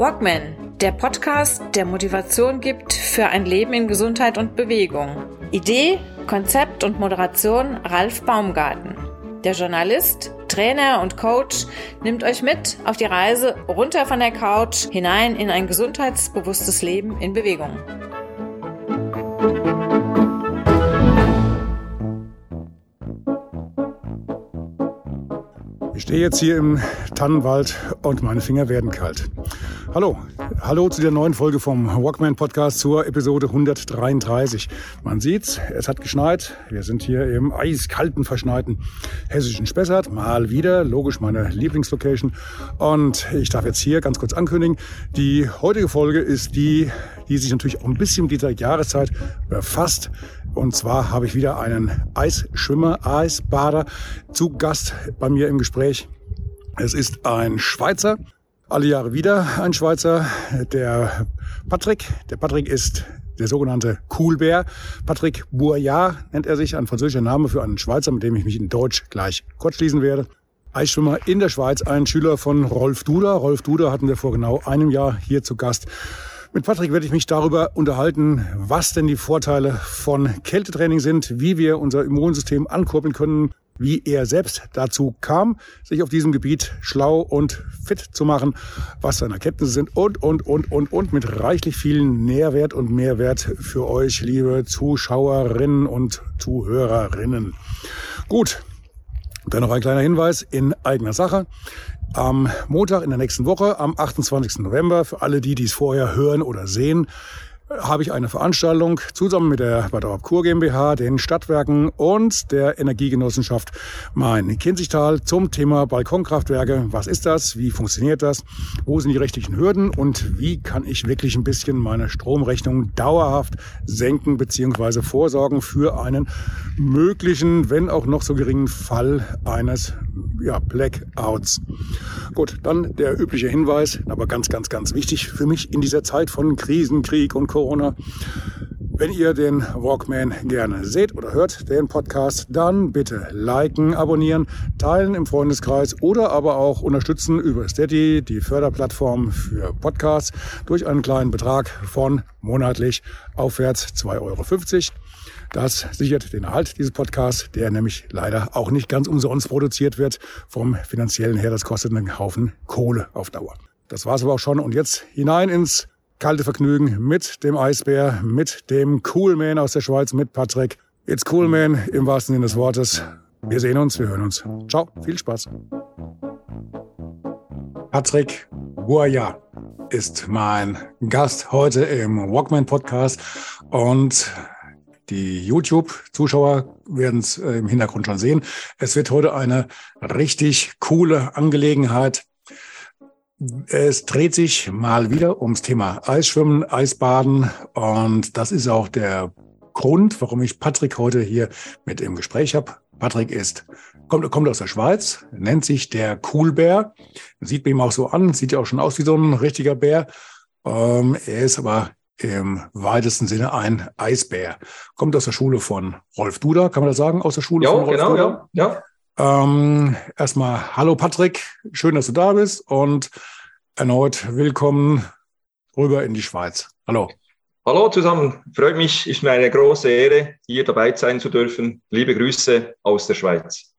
Walkman, der Podcast, der Motivation gibt für ein Leben in Gesundheit und Bewegung. Idee, Konzept und Moderation Ralf Baumgarten. Der Journalist, Trainer und Coach nimmt euch mit auf die Reise runter von der Couch hinein in ein gesundheitsbewusstes Leben in Bewegung. Ich stehe jetzt hier im Tannenwald und meine Finger werden kalt. Hallo, hallo zu der neuen Folge vom Walkman Podcast zur Episode 133. Man sieht's, es hat geschneit. Wir sind hier im eiskalten, verschneiten hessischen Spessart. Mal wieder, logisch meine Lieblingslocation. Und ich darf jetzt hier ganz kurz ankündigen, die heutige Folge ist die, die sich natürlich auch ein bisschen mit dieser Jahreszeit befasst. Und zwar habe ich wieder einen Eisschwimmer, Eisbader zu Gast bei mir im Gespräch. Es ist ein Schweizer, alle Jahre wieder ein Schweizer, der Patrick. Der Patrick ist der sogenannte Coolbär. Patrick Bourillard nennt er sich, ein französischer Name für einen Schweizer, mit dem ich mich in Deutsch gleich kurz schließen werde. Eisschwimmer in der Schweiz, ein Schüler von Rolf Duder. Rolf Duder hatten wir vor genau einem Jahr hier zu Gast. Mit Patrick werde ich mich darüber unterhalten, was denn die Vorteile von Kältetraining sind, wie wir unser Immunsystem ankurbeln können, wie er selbst dazu kam, sich auf diesem Gebiet schlau und fit zu machen, was seine Erkenntnisse sind und, und, und, und, und mit reichlich vielen Nährwert und Mehrwert für euch, liebe Zuschauerinnen und Zuhörerinnen. Gut, dann noch ein kleiner Hinweis in eigener Sache am Montag in der nächsten Woche, am 28. November, für alle die, die es vorher hören oder sehen, habe ich eine Veranstaltung zusammen mit der Bad Kur GmbH, den Stadtwerken und der Energiegenossenschaft Main-Kinzigtal zum Thema Balkonkraftwerke. Was ist das? Wie funktioniert das? Wo sind die rechtlichen Hürden? Und wie kann ich wirklich ein bisschen meine Stromrechnung dauerhaft senken bzw. vorsorgen für einen möglichen, wenn auch noch so geringen Fall eines ja, Blackouts. Gut, dann der übliche Hinweis, aber ganz, ganz, ganz wichtig für mich in dieser Zeit von Krisen, Krieg und Corona. Wenn ihr den Walkman gerne seht oder hört, den Podcast, dann bitte liken, abonnieren, teilen im Freundeskreis oder aber auch unterstützen über Steady, die Förderplattform für Podcasts, durch einen kleinen Betrag von monatlich aufwärts 2,50 Euro. Das sichert den Erhalt dieses Podcasts, der nämlich leider auch nicht ganz umsonst produziert wird. Vom finanziellen her, das kostet einen Haufen Kohle auf Dauer. Das war's aber auch schon. Und jetzt hinein ins kalte Vergnügen mit dem Eisbär, mit dem Coolman aus der Schweiz, mit Patrick. It's Coolman im wahrsten Sinne des Wortes. Wir sehen uns, wir hören uns. Ciao, viel Spaß. Patrick Boya ist mein Gast heute im Walkman Podcast und die YouTube-Zuschauer werden es äh, im Hintergrund schon sehen. Es wird heute eine richtig coole Angelegenheit. Es dreht sich mal wieder ums Thema Eisschwimmen, Eisbaden und das ist auch der Grund, warum ich Patrick heute hier mit im Gespräch habe. Patrick ist, kommt, kommt aus der Schweiz, nennt sich der Coolbär. Sieht mir ihm auch so an, sieht ja auch schon aus wie so ein richtiger Bär. Ähm, er ist aber im weitesten Sinne ein Eisbär. Kommt aus der Schule von Rolf Duda, kann man das sagen? Aus der Schule ja, von Rolf genau, Duda? Ja, ja. Ähm, erstmal hallo Patrick, schön, dass du da bist und erneut willkommen rüber in die Schweiz. Hallo. Hallo zusammen, freut mich, ist mir eine große Ehre, hier dabei sein zu dürfen. Liebe Grüße aus der Schweiz.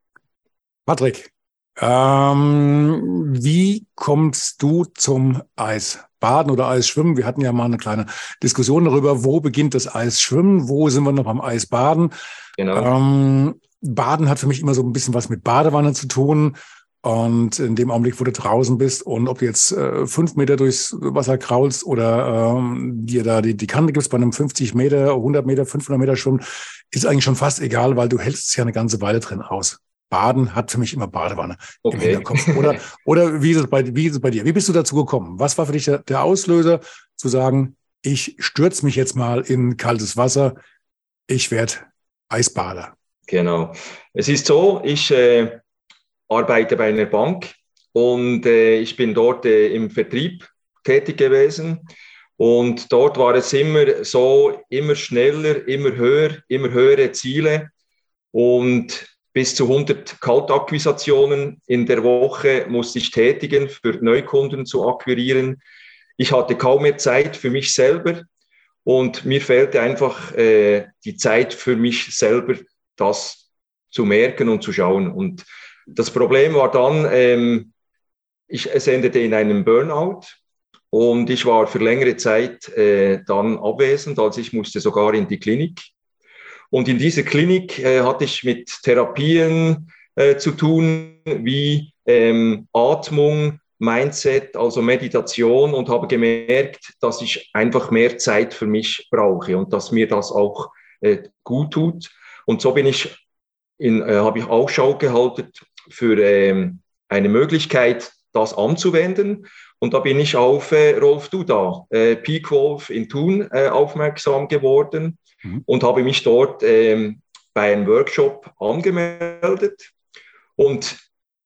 Patrick, ähm, wie kommst du zum Eisbaden oder Eisschwimmen? Wir hatten ja mal eine kleine Diskussion darüber, wo beginnt das Eisschwimmen, wo sind wir noch beim Eisbaden? Genau. Ähm, Baden hat für mich immer so ein bisschen was mit Badewanne zu tun. Und in dem Augenblick, wo du draußen bist und ob du jetzt äh, fünf Meter durchs Wasser kraulst oder ähm, dir da die, die Kante gibst bei einem 50 Meter, 100 Meter, 500 Meter Schwimmen, ist eigentlich schon fast egal, weil du hältst es ja eine ganze Weile drin aus. Baden hat für mich immer Badewanne okay. im Hinterkopf. Oder, oder wie, ist es bei, wie ist es bei dir? Wie bist du dazu gekommen? Was war für dich der, der Auslöser, zu sagen, ich stürze mich jetzt mal in kaltes Wasser, ich werde Eisbader? Genau. Es ist so, ich äh, arbeite bei einer Bank und äh, ich bin dort äh, im Vertrieb tätig gewesen. Und dort war es immer so, immer schneller, immer höher, immer höhere Ziele. Und bis zu 100 Kaltakquisitionen in der Woche musste ich tätigen, für Neukunden zu akquirieren. ich hatte kaum mehr Zeit für mich selber und mir fehlte einfach äh, die Zeit für mich selber, das zu merken und zu schauen. Und das Problem war dann, ähm, ich, es endete in einem Burnout und ich war für längere Zeit äh, dann abwesend, also ich musste sogar in die Klinik. Und in dieser Klinik äh, hatte ich mit Therapien äh, zu tun, wie ähm, Atmung, Mindset, also Meditation und habe gemerkt, dass ich einfach mehr Zeit für mich brauche und dass mir das auch äh, gut tut. Und so bin ich in, äh, habe ich Ausschau gehalten für ähm, eine Möglichkeit, das anzuwenden. Und da bin ich auf äh, Rolf Duda, äh, Peak Wolf in Thun, äh, aufmerksam geworden mhm. und habe mich dort ähm, bei einem Workshop angemeldet. Und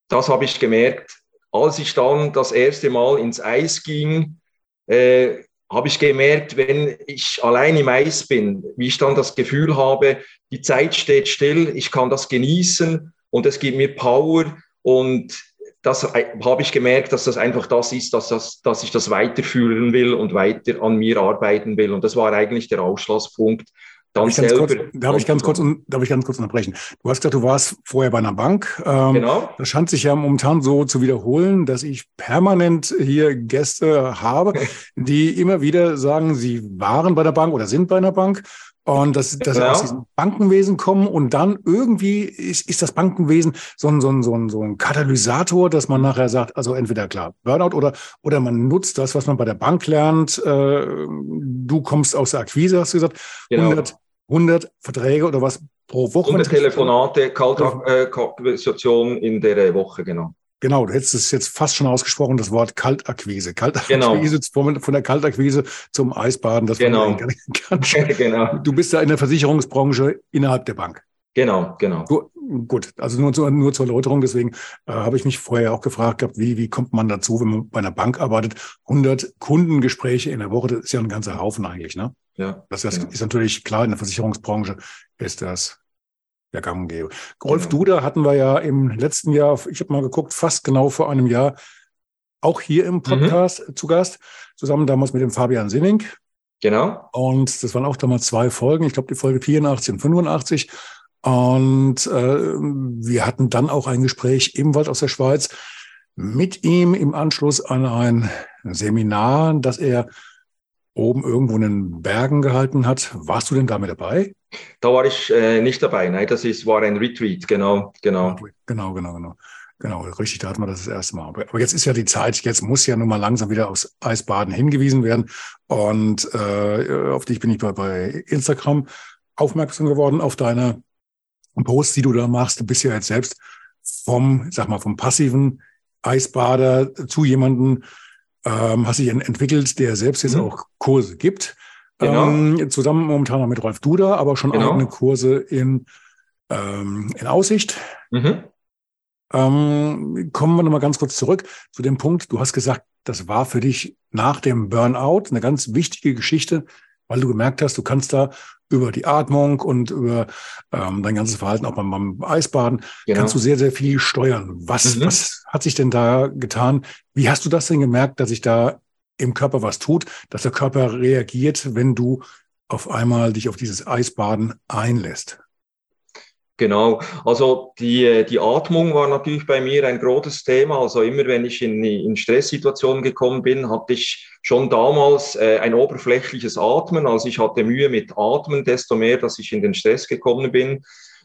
das habe ich gemerkt, als ich dann das erste Mal ins Eis ging, äh, habe ich gemerkt, wenn ich allein im Eis bin, wie ich dann das Gefühl habe, die Zeit steht still, ich kann das genießen und es gibt mir Power und das habe ich gemerkt, dass das einfach das ist, dass, das, dass ich das weiterführen will und weiter an mir arbeiten will. Und das war eigentlich der Ausschlusspunkt, dann darf selber. Kurz, darf, ich ganz kurz, darf ich ganz kurz unterbrechen? Du hast gesagt, du warst vorher bei einer Bank. Ähm, genau. Das scheint sich ja momentan so zu wiederholen, dass ich permanent hier Gäste habe, die immer wieder sagen, sie waren bei der Bank oder sind bei einer Bank und dass, dass genau. sie aus diesem Bankenwesen kommen und dann irgendwie ist, ist das Bankenwesen so ein, so, ein, so, ein, so ein Katalysator, dass man nachher sagt, also entweder klar Burnout oder, oder man nutzt das, was man bei der Bank lernt. Äh, du kommst aus der Akquise, hast du gesagt, genau. 100, 100 Verträge oder was pro Woche? 100 Telefonate, Kaltakquisition in der Woche, genau. Genau, du hättest es jetzt fast schon ausgesprochen, das Wort Kaltakquise. Kaltakquise genau. von der Kaltakquise zum Eisbaden, das genau. ganz genau. Du bist ja in der Versicherungsbranche innerhalb der Bank. Genau, genau. Du, gut, also nur, zu, nur zur Erläuterung, deswegen äh, habe ich mich vorher auch gefragt gehabt, wie, wie kommt man dazu, wenn man bei einer Bank arbeitet? 100 Kundengespräche in der Woche, das ist ja ein ganzer Haufen eigentlich, ne? Ja. Das, das genau. ist natürlich klar, in der Versicherungsbranche ist das der gang und gäbe. Rolf genau. Duda hatten wir ja im letzten Jahr, ich habe mal geguckt, fast genau vor einem Jahr, auch hier im mhm. Podcast mhm. zu Gast, zusammen damals mit dem Fabian Sinning. Genau. Und das waren auch damals zwei Folgen, ich glaube die Folge 84 und 85. Und äh, wir hatten dann auch ein Gespräch ebenfalls aus der Schweiz mit ihm im Anschluss an ein Seminar, das er oben irgendwo in den Bergen gehalten hat. Warst du denn damit dabei? Da war ich äh, nicht dabei. Nein, das ist, war ein Retreat, genau, genau. Genau, genau, genau. Genau, richtig, da hatten wir das, das erste Mal. Aber jetzt ist ja die Zeit, jetzt muss ja nun mal langsam wieder aufs Eisbaden hingewiesen werden. Und äh, auf dich bin ich bei, bei Instagram aufmerksam geworden, auf deine Posts, die du da machst. Du bist ja jetzt selbst vom, sag mal, vom passiven Eisbader zu jemanden, ähm, hast dich entwickelt, der selbst jetzt mhm. auch Kurse gibt. Genau. Ähm, zusammen momentan noch mit Rolf Duda, aber schon genau. eigene Kurse in, ähm, in Aussicht. Mhm. Ähm, kommen wir nochmal ganz kurz zurück zu dem Punkt. Du hast gesagt, das war für dich nach dem Burnout eine ganz wichtige Geschichte, weil du gemerkt hast, du kannst da über die Atmung und über ähm, dein ganzes Verhalten auch beim, beim Eisbaden, genau. kannst du sehr, sehr viel steuern. Was, mhm. was hat sich denn da getan? Wie hast du das denn gemerkt, dass sich da im Körper was tut, dass der Körper reagiert, wenn du auf einmal dich auf dieses Eisbaden einlässt? Genau, also die, die Atmung war natürlich bei mir ein großes Thema. Also immer wenn ich in, in Stresssituationen gekommen bin, hatte ich schon damals äh, ein oberflächliches Atmen. Also ich hatte Mühe mit Atmen, desto mehr, dass ich in den Stress gekommen bin.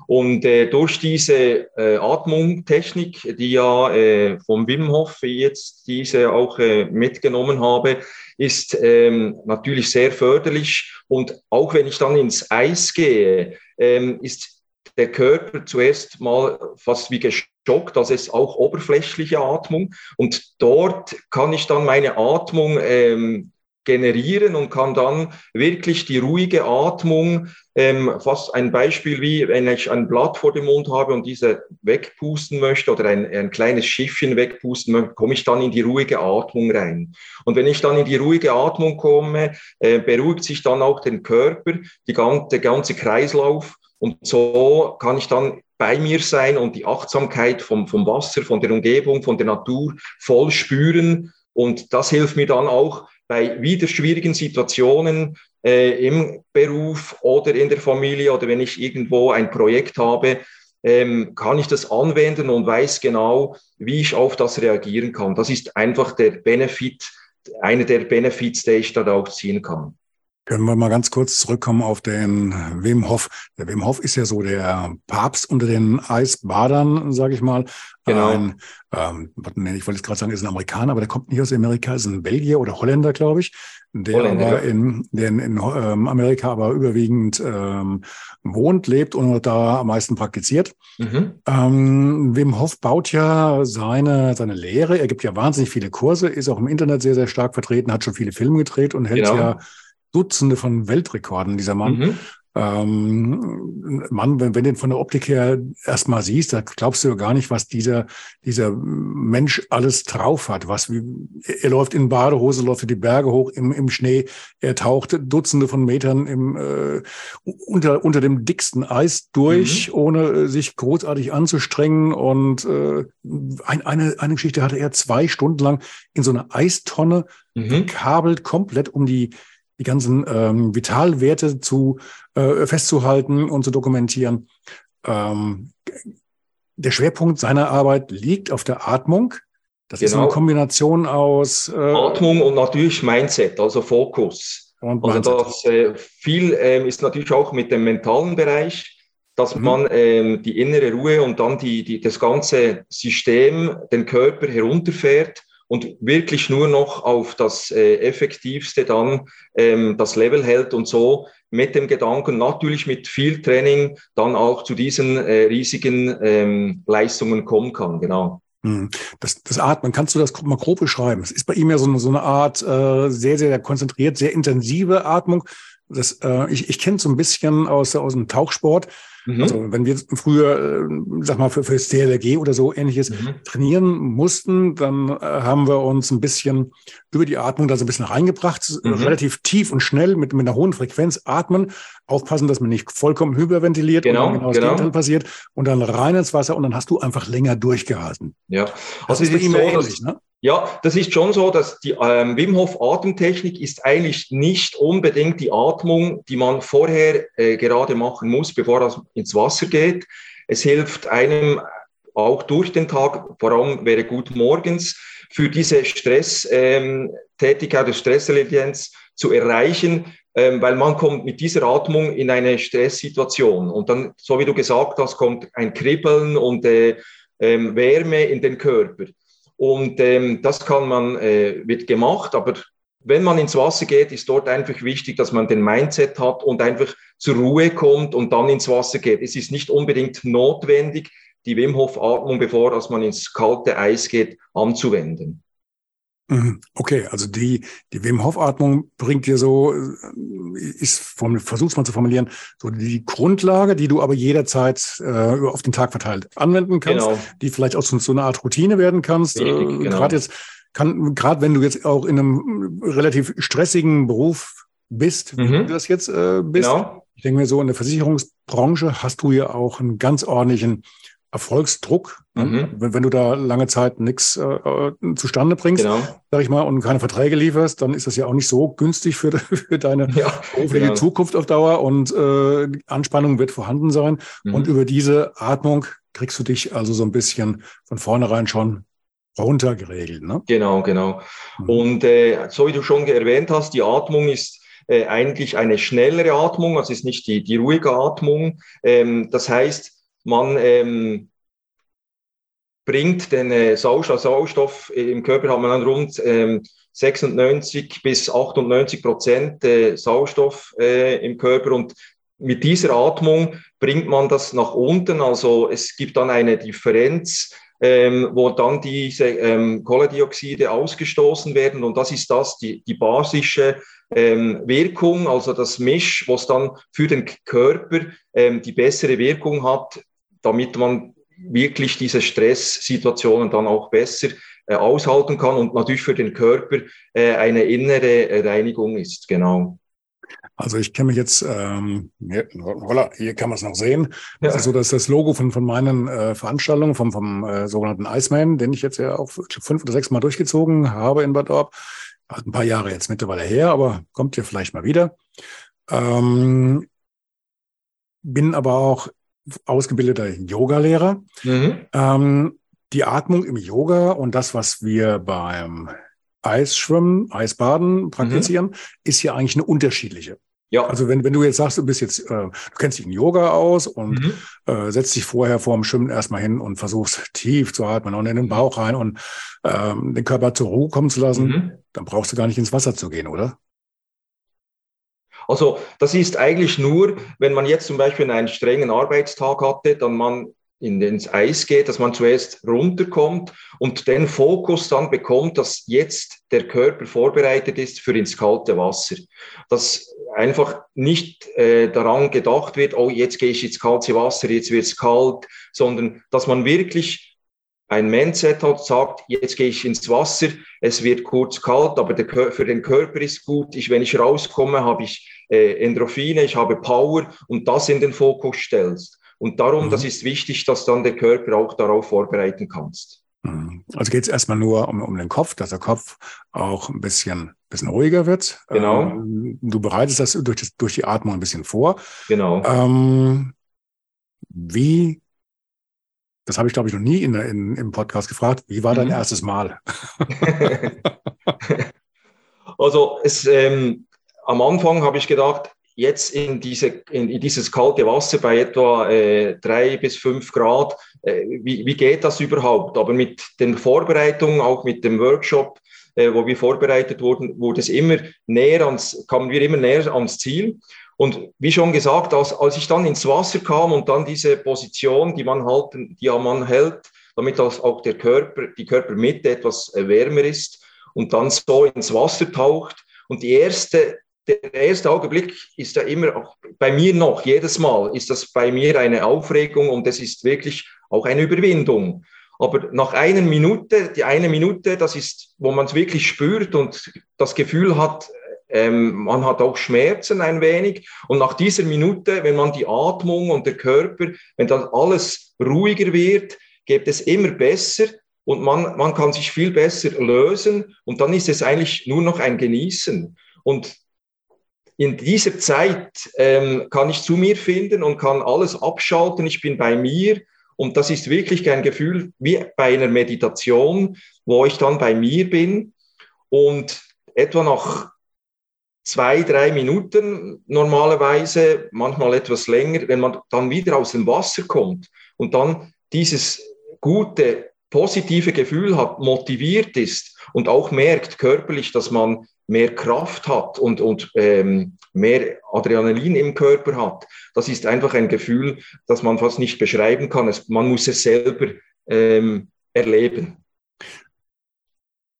Und äh, durch diese äh, Atmungtechnik, die ja äh, vom Wim Hof jetzt diese auch äh, mitgenommen habe, ist ähm, natürlich sehr förderlich. Und auch wenn ich dann ins Eis gehe, ähm, ist der Körper zuerst mal fast wie geschockt, das ist auch oberflächliche Atmung. Und dort kann ich dann meine Atmung ähm, generieren und kann dann wirklich die ruhige Atmung, ähm, fast ein Beispiel wie, wenn ich ein Blatt vor dem Mund habe und diese wegpusten möchte oder ein, ein kleines Schiffchen wegpusten möchte, komme ich dann in die ruhige Atmung rein. Und wenn ich dann in die ruhige Atmung komme, äh, beruhigt sich dann auch den Körper, die ganze, der ganze Kreislauf und so kann ich dann bei mir sein und die Achtsamkeit vom, vom Wasser, von der Umgebung, von der Natur voll spüren. Und das hilft mir dann auch, bei wieder schwierigen Situationen äh, im Beruf oder in der Familie oder wenn ich irgendwo ein Projekt habe, ähm, kann ich das anwenden und weiß genau, wie ich auf das reagieren kann. Das ist einfach der Benefit, einer der Benefits, der ich da auch ziehen kann. Können wir mal ganz kurz zurückkommen auf den Wim Hof. Der Wim Hof ist ja so der Papst unter den Eisbadern, sage ich mal. Genau. Ein, ähm, ich wollte jetzt gerade sagen, ist ein Amerikaner, aber der kommt nicht aus Amerika, ist ein Belgier oder Holländer, glaube ich, der Holländer. aber in, der in, in ähm, Amerika aber überwiegend ähm, wohnt, lebt und da am meisten praktiziert. Mhm. Ähm, Wim Hof baut ja seine, seine Lehre. Er gibt ja wahnsinnig viele Kurse, ist auch im Internet sehr, sehr stark vertreten, hat schon viele Filme gedreht und hält genau. ja Dutzende von Weltrekorden, dieser Mann. Mhm. Ähm, Mann, wenn, wenn du den von der Optik her erstmal siehst, da glaubst du gar nicht, was dieser, dieser Mensch alles drauf hat. Was, wie, er läuft in Badehose, läuft die Berge hoch im, im Schnee, er taucht Dutzende von Metern im, äh, unter, unter dem dicksten Eis durch, mhm. ohne sich großartig anzustrengen. Und äh, ein, eine, eine Geschichte hatte er zwei Stunden lang in so einer Eistonne mhm. gekabelt, komplett um die die ganzen ähm, Vitalwerte zu äh, festzuhalten und zu dokumentieren. Ähm, der Schwerpunkt seiner Arbeit liegt auf der Atmung. Das genau. ist eine genau. Kombination aus äh, Atmung und natürlich Mindset, also Fokus. Und also das äh, viel ähm, ist natürlich auch mit dem mentalen Bereich, dass mhm. man ähm, die innere Ruhe und dann die, die, das ganze System, den Körper herunterfährt und wirklich nur noch auf das äh, Effektivste dann ähm, das Level hält und so mit dem Gedanken, natürlich mit viel Training, dann auch zu diesen äh, riesigen ähm, Leistungen kommen kann. Genau. Hm. Das, das Atmen, kannst du das mal grob beschreiben? Es ist bei ihm ja so eine, so eine Art äh, sehr, sehr konzentriert, sehr intensive Atmung. Das, äh, ich ich kenne so ein bisschen aus, aus dem Tauchsport. Mhm. Also wenn wir früher, äh, sag mal, für, für das DLRG oder so ähnliches mhm. trainieren mussten, dann äh, haben wir uns ein bisschen über die Atmung da so ein bisschen reingebracht, mhm. relativ tief und schnell mit, mit einer hohen Frequenz atmen, aufpassen, dass man nicht vollkommen hyperventiliert genau, und dann genau das genau. Passiert und dann rein ins Wasser und dann hast du einfach länger durchgehalten. Ja, also das ist bei ihm ähnlich, ne? Ja, das ist schon so, dass die ähm, Wim Hof Atemtechnik ist eigentlich nicht unbedingt die Atmung, die man vorher äh, gerade machen muss, bevor es ins Wasser geht. Es hilft einem auch durch den Tag, vor allem wäre gut morgens, für diese Stresstätigkeit, ähm, Stressresilienz zu erreichen, ähm, weil man kommt mit dieser Atmung in eine Stresssituation und dann, so wie du gesagt hast, kommt ein Kribbeln und äh, ähm, Wärme in den Körper. Und ähm, das kann man, äh, wird gemacht, aber wenn man ins Wasser geht, ist dort einfach wichtig, dass man den Mindset hat und einfach zur Ruhe kommt und dann ins Wasser geht. Es ist nicht unbedingt notwendig, die Wim Hof Atmung, bevor dass man ins kalte Eis geht, anzuwenden. Mhm. Okay, also die, die Wim Hof Atmung bringt dir so, äh, ist, versuch's mal zu formulieren, so die Grundlage, die du aber jederzeit äh, auf den Tag verteilt anwenden kannst, genau. die vielleicht auch so, so eine Art Routine werden kannst. Richtig, äh, genau. Gerade jetzt kann, gerade wenn du jetzt auch in einem relativ stressigen Beruf bist, wie mhm. du das jetzt äh, bist. Genau. Ich denke mir so, in der Versicherungsbranche hast du ja auch einen ganz ordentlichen Erfolgsdruck, ne? mhm. wenn, wenn, du da lange Zeit nichts äh, äh, zustande bringst, genau. sag ich mal, und keine Verträge lieferst, dann ist das ja auch nicht so günstig für, für deine ja, berufliche genau. Zukunft auf Dauer und äh, Anspannung wird vorhanden sein. Mhm. Und über diese Atmung kriegst du dich also so ein bisschen von vornherein schon runtergeregelt. Ne? Genau, genau. Mhm. Und äh, so wie du schon erwähnt hast, die Atmung ist äh, eigentlich eine schnellere Atmung, also ist nicht die, die ruhige Atmung. Ähm, das heißt, man ähm, bringt den äh, Sauerstoff, Sauerstoff im Körper hat man dann rund ähm, 96 bis 98 Prozent äh, Sauerstoff äh, im Körper und mit dieser Atmung bringt man das nach unten. Also es gibt dann eine Differenz, ähm, wo dann diese ähm, Kohlendioxide ausgestoßen werden und das ist das, die, die basische ähm, Wirkung, also das Misch, was dann für den Körper ähm, die bessere Wirkung hat, damit man wirklich diese Stresssituationen dann auch besser äh, aushalten kann und natürlich für den Körper äh, eine innere Reinigung ist. Genau. Also ich kenne mich jetzt, ähm, hier, hier kann man es noch sehen. Ja. Das ist so, dass das Logo von, von meinen äh, Veranstaltungen, vom, vom äh, sogenannten Iceman, den ich jetzt ja auch fünf oder sechs Mal durchgezogen habe in Bad Orb, Hat ein paar Jahre jetzt mittlerweile her, aber kommt ja vielleicht mal wieder. Ähm, bin aber auch ausgebildeter Yogalehrer. Mhm. Ähm, die Atmung im Yoga und das, was wir beim Eisschwimmen, Eisbaden praktizieren, mhm. ist ja eigentlich eine unterschiedliche. Ja. Also wenn, wenn du jetzt sagst, du bist jetzt, äh, du kennst dich in Yoga aus und mhm. äh, setzt dich vorher vor dem Schwimmen erstmal hin und versuchst tief zu atmen und in den Bauch rein und ähm, den Körper zur Ruhe kommen zu lassen, mhm. dann brauchst du gar nicht ins Wasser zu gehen, oder? Also das ist eigentlich nur, wenn man jetzt zum Beispiel einen strengen Arbeitstag hatte, dann man in, ins Eis geht, dass man zuerst runterkommt und den Fokus dann bekommt, dass jetzt der Körper vorbereitet ist für ins kalte Wasser. Dass einfach nicht äh, daran gedacht wird, oh, jetzt gehe ich ins kalte Wasser, jetzt wird es kalt, sondern dass man wirklich ein Mindset hat, sagt, jetzt gehe ich ins Wasser, es wird kurz kalt, aber der, für den Körper ist gut. Ich, wenn ich rauskomme, habe ich äh, Endorphine, ich habe Power und das in den Fokus stellst. Und darum, mhm. das ist wichtig, dass dann der Körper auch darauf vorbereiten kannst. Mhm. Also geht es erstmal nur um, um den Kopf, dass der Kopf auch ein bisschen, bisschen ruhiger wird. Genau. Ähm, du bereitest das durch, das durch die Atmung ein bisschen vor. Genau. Ähm, wie, das habe ich glaube ich noch nie in, in, im Podcast gefragt, wie war dein mhm. erstes Mal? also es, ähm, am Anfang habe ich gedacht, jetzt in, diese, in, in dieses kalte Wasser bei etwa äh, drei bis fünf Grad, äh, wie, wie geht das überhaupt? Aber mit den Vorbereitungen, auch mit dem Workshop, äh, wo wir vorbereitet wurden, wurde es immer näher ans, kamen wir immer näher ans Ziel. Und wie schon gesagt, als, als ich dann ins Wasser kam und dann diese Position, die man halten, die man hält, damit auch der Körper, die Körpermitte etwas äh, wärmer ist und dann so ins Wasser taucht. Und die erste der erste Augenblick ist ja immer, auch bei mir noch, jedes Mal ist das bei mir eine Aufregung und es ist wirklich auch eine Überwindung. Aber nach einer Minute, die eine Minute, das ist, wo man es wirklich spürt und das Gefühl hat, ähm, man hat auch Schmerzen ein wenig. Und nach dieser Minute, wenn man die Atmung und der Körper, wenn dann alles ruhiger wird, geht es immer besser und man, man kann sich viel besser lösen. Und dann ist es eigentlich nur noch ein Genießen. Und in dieser Zeit ähm, kann ich zu mir finden und kann alles abschalten. Ich bin bei mir und das ist wirklich ein Gefühl wie bei einer Meditation, wo ich dann bei mir bin und etwa nach zwei, drei Minuten normalerweise, manchmal etwas länger, wenn man dann wieder aus dem Wasser kommt und dann dieses gute, positive Gefühl hat, motiviert ist und auch merkt körperlich, dass man mehr Kraft hat und, und ähm, mehr Adrenalin im Körper hat. Das ist einfach ein Gefühl, das man fast nicht beschreiben kann. Es, man muss es selber ähm, erleben.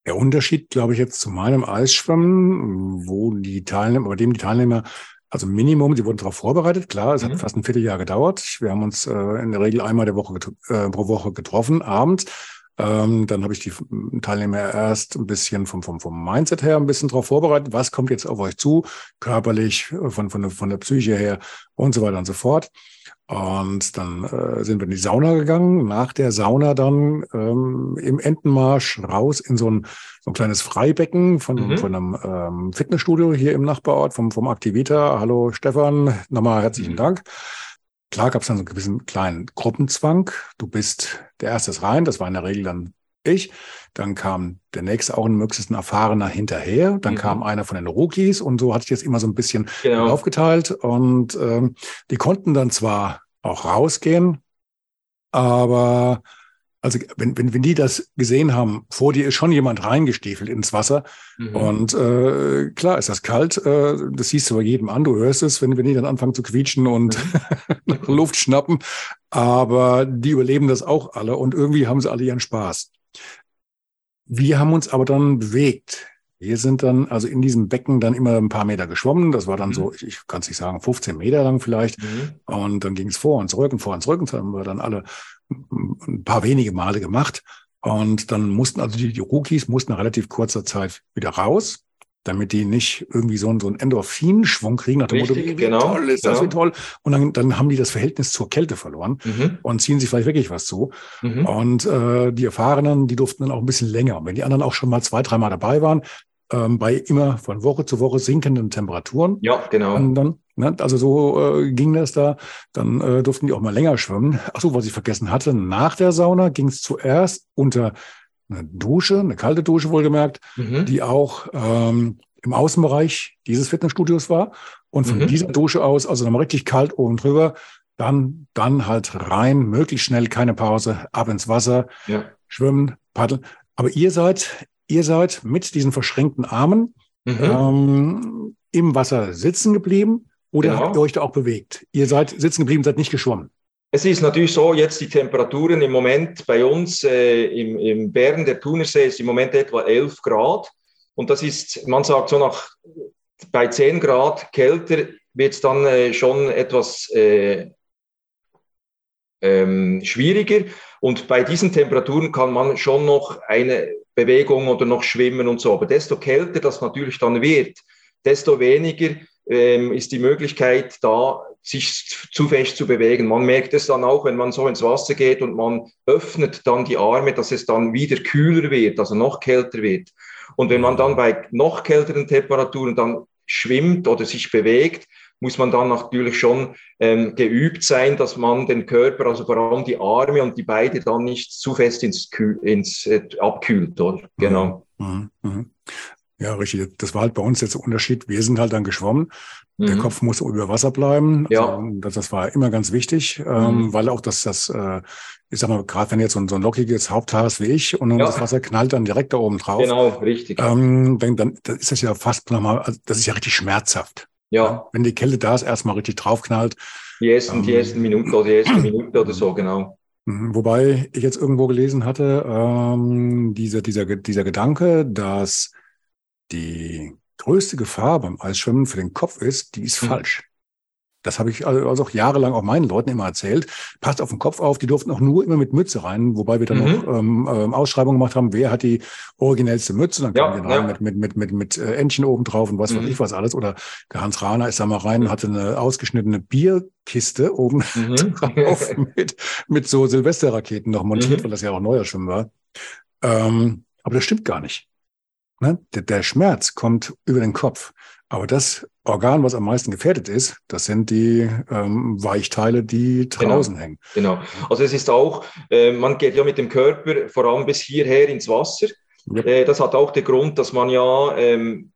Der Unterschied, glaube ich, jetzt zu meinem Eisschwimmen, wo die Teilnehmer, bei dem die Teilnehmer, also Minimum, sie wurden darauf vorbereitet, klar, es mhm. hat fast ein Vierteljahr gedauert. Wir haben uns äh, in der Regel einmal der Woche äh, pro Woche getroffen, abends ähm, dann habe ich die Teilnehmer erst ein bisschen vom, vom, vom Mindset her ein bisschen darauf vorbereitet. Was kommt jetzt auf euch zu? Körperlich, von, von, der, von der Psyche her und so weiter und so fort. Und dann äh, sind wir in die Sauna gegangen. Nach der Sauna dann ähm, im Entenmarsch raus in so ein, so ein kleines Freibecken von, mhm. von einem ähm, Fitnessstudio hier im Nachbarort vom, vom Aktivita. Hallo Stefan, nochmal herzlichen mhm. Dank. Klar gab es dann so einen gewissen kleinen Gruppenzwang. Du bist der Erste rein, das war in der Regel dann ich. Dann kam der nächste auch ein möglichst erfahrener hinterher. Dann mhm. kam einer von den Rookies und so hatte ich jetzt immer so ein bisschen genau. aufgeteilt. Und ähm, die konnten dann zwar auch rausgehen, aber also wenn, wenn, wenn die das gesehen haben, vor dir ist schon jemand reingestiefelt ins Wasser mhm. und äh, klar ist das kalt, äh, das siehst du bei jedem an, du hörst es, wenn, wenn die dann anfangen zu quietschen und mhm. Luft schnappen, aber die überleben das auch alle und irgendwie haben sie alle ihren Spaß. Wir haben uns aber dann bewegt. Wir sind dann also in diesem Becken dann immer ein paar Meter geschwommen. Das war dann mhm. so, ich, ich kann es nicht sagen, 15 Meter lang vielleicht. Mhm. Und dann ging es vor und zurück und vor und zurück. Und dann haben wir dann alle ein paar wenige Male gemacht. Und dann mussten also die, die Rookies mussten nach relativ kurzer Zeit wieder raus, damit die nicht irgendwie so, einen, so einen Endorphinschwung kriegen nach dem Richtig, Motto, wie genau, toll ist das, genau. wie toll. Und dann, dann haben die das Verhältnis zur Kälte verloren mhm. und ziehen sich vielleicht wirklich was zu. Mhm. Und äh, die Erfahrenen, die durften dann auch ein bisschen länger. Und wenn die anderen auch schon mal zwei, dreimal dabei waren, ähm, bei immer von Woche zu Woche sinkenden Temperaturen. Ja, genau. Und dann, ne, also so äh, ging das da. Dann äh, durften die auch mal länger schwimmen. Ach so, was ich vergessen hatte, nach der Sauna ging es zuerst unter eine Dusche, eine kalte Dusche wohlgemerkt, Mhm. die auch ähm, im Außenbereich dieses Fitnessstudios war. Und von Mhm. dieser Dusche aus, also nochmal richtig kalt oben drüber, dann, dann halt rein, möglichst schnell, keine Pause, ab ins Wasser, Ja. schwimmen, paddeln. Aber ihr seid, ihr seid mit diesen verschränkten Armen Mhm. ähm, im Wasser sitzen geblieben oder Genau. habt ihr euch da auch bewegt? Ihr seid sitzen geblieben, seid nicht geschwommen. Es ist natürlich so, jetzt die Temperaturen im Moment bei uns äh, im, im Bären, der Thunersee, ist im Moment etwa 11 Grad. Und das ist, man sagt so nach, bei 10 Grad kälter wird es dann äh, schon etwas äh, ähm, schwieriger. Und bei diesen Temperaturen kann man schon noch eine Bewegung oder noch schwimmen und so. Aber desto kälter das natürlich dann wird, desto weniger ähm, ist die Möglichkeit da, sich zu fest zu bewegen. Man merkt es dann auch, wenn man so ins Wasser geht und man öffnet dann die Arme, dass es dann wieder kühler wird, also noch kälter wird. Und wenn man dann bei noch kälteren Temperaturen dann schwimmt oder sich bewegt, muss man dann natürlich schon ähm, geübt sein, dass man den Körper, also vor allem die Arme und die Beine dann nicht zu fest ins, Kühl, ins äh, abkühlt, oder? Genau. Mhm. Mhm. Ja, richtig. Das war halt bei uns jetzt der Unterschied. Wir sind halt dann geschwommen. Der Mhm. Kopf muss über Wasser bleiben. Ja. Also, das, das war immer ganz wichtig, ähm, Mhm. weil auch das, das, äh, ich sag mal, gerade wenn jetzt so ein, so ein lockiges Haupthaar hast wie ich und Ja. das Wasser knallt dann direkt da oben drauf, Genau, richtig. ähm, dann, dann ist das ja fast nochmal, also das ist ja richtig schmerzhaft. Ja, Wenn die Kälte da ist, erstmal richtig draufknallt. die ersten, die Ähm. ersten Minuten oder die erste Minute oder so, genau. Mhm, Wobei ich jetzt irgendwo gelesen hatte, ähm, dieser, dieser, dieser Gedanke, dass die größte Gefahr beim Eisschwimmen für den Kopf ist, die ist Mhm. falsch. Das habe ich also also auch jahrelang auch meinen Leuten immer erzählt. Passt auf den Kopf auf, die durften auch nur immer mit Mütze rein, wobei wir dann Mhm. noch ähm, ähm, Ausschreibungen gemacht haben, wer hat die originellste Mütze, dann Ja, die rein ja. mit, mit, mit, mit, mit äh, Entchen oben drauf und was weiß Mhm. ich was alles. Oder der Hans Rahner ist da mal rein, hatte eine ausgeschnittene Bierkiste oben Mhm. drauf mit, mit so Silvesterraketen noch montiert, Mhm. weil das ja auch neuer Schwimmen war. Ähm, aber das stimmt gar nicht. Ne? Der, der Schmerz kommt über den Kopf. Aber das Organ, was am meisten gefährdet ist, das sind die ähm, Weichteile, die draußen hängen. Genau. Also es ist auch, äh, man geht ja mit dem Körper vor allem bis hierher ins Wasser. Ja. Äh, das hat auch den Grund, dass man ja ähm,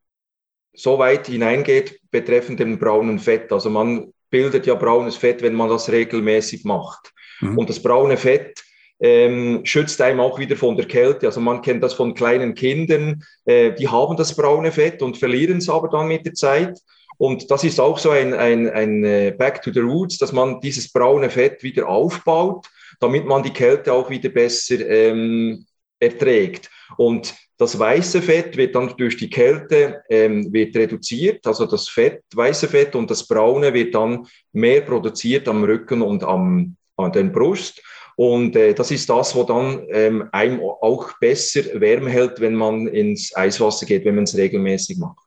so weit hineingeht betreffend dem braunen Fett. Also man bildet ja braunes Fett, wenn man das regelmäßig macht. Mhm. Und das braune Fett ähm, schützt einem auch wieder von der Kälte. Also man kennt das von kleinen Kindern, äh, die haben das braune Fett und verlieren es aber dann mit der Zeit. Und das ist auch so ein, ein, ein äh, Back to the Roots, dass man dieses braune Fett wieder aufbaut, damit man die Kälte auch wieder besser ähm, erträgt. Und das weiße Fett wird dann durch die Kälte ähm, wird reduziert, also das Fett, weiße Fett und das braune wird dann mehr produziert am Rücken und am, an den Brust. Und äh, das ist das, wo dann ähm, einem auch besser Wärme hält, wenn man ins Eiswasser geht, wenn man es regelmäßig macht.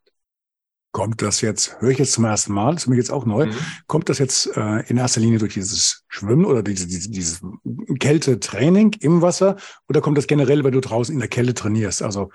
Kommt das jetzt, höre ich jetzt zum ersten Mal, das ist mir jetzt auch neu, Mhm. kommt das jetzt äh, in erster Linie durch dieses Schwimmen oder diese, diese, dieses Kältetraining im Wasser oder kommt das generell, wenn du draußen in der Kälte trainierst? Also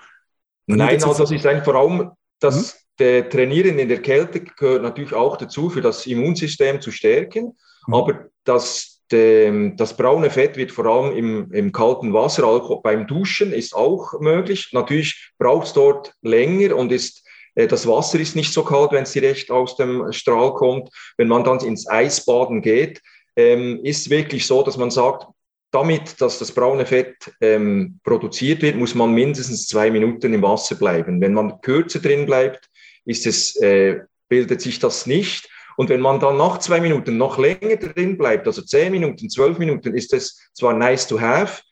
Nein, also das ist ein vor allem das Mhm. der Trainieren in der Kälte gehört natürlich auch dazu, für das Immunsystem zu stärken. Mhm. Aber das, dem, das braune Fett wird vor allem im, im kalten Wasser, auch beim Duschen ist auch möglich. Natürlich braucht es dort länger und ist äh, das Wasser ist nicht so kalt, wenn es direkt aus dem Strahl kommt. Wenn man dann ins Eisbaden geht, ähm, ist wirklich so, dass man sagt, damit, dass das braune Fett ähm, produziert wird, muss man mindestens zwei Minuten im Wasser bleiben. Wenn man kürzer drin bleibt, ist es, äh, bildet sich das nicht. Und wenn man dann nach zwei Minuten noch länger drin bleibt, also zehn Minuten, zwölf Minuten, ist es zwar nice to have,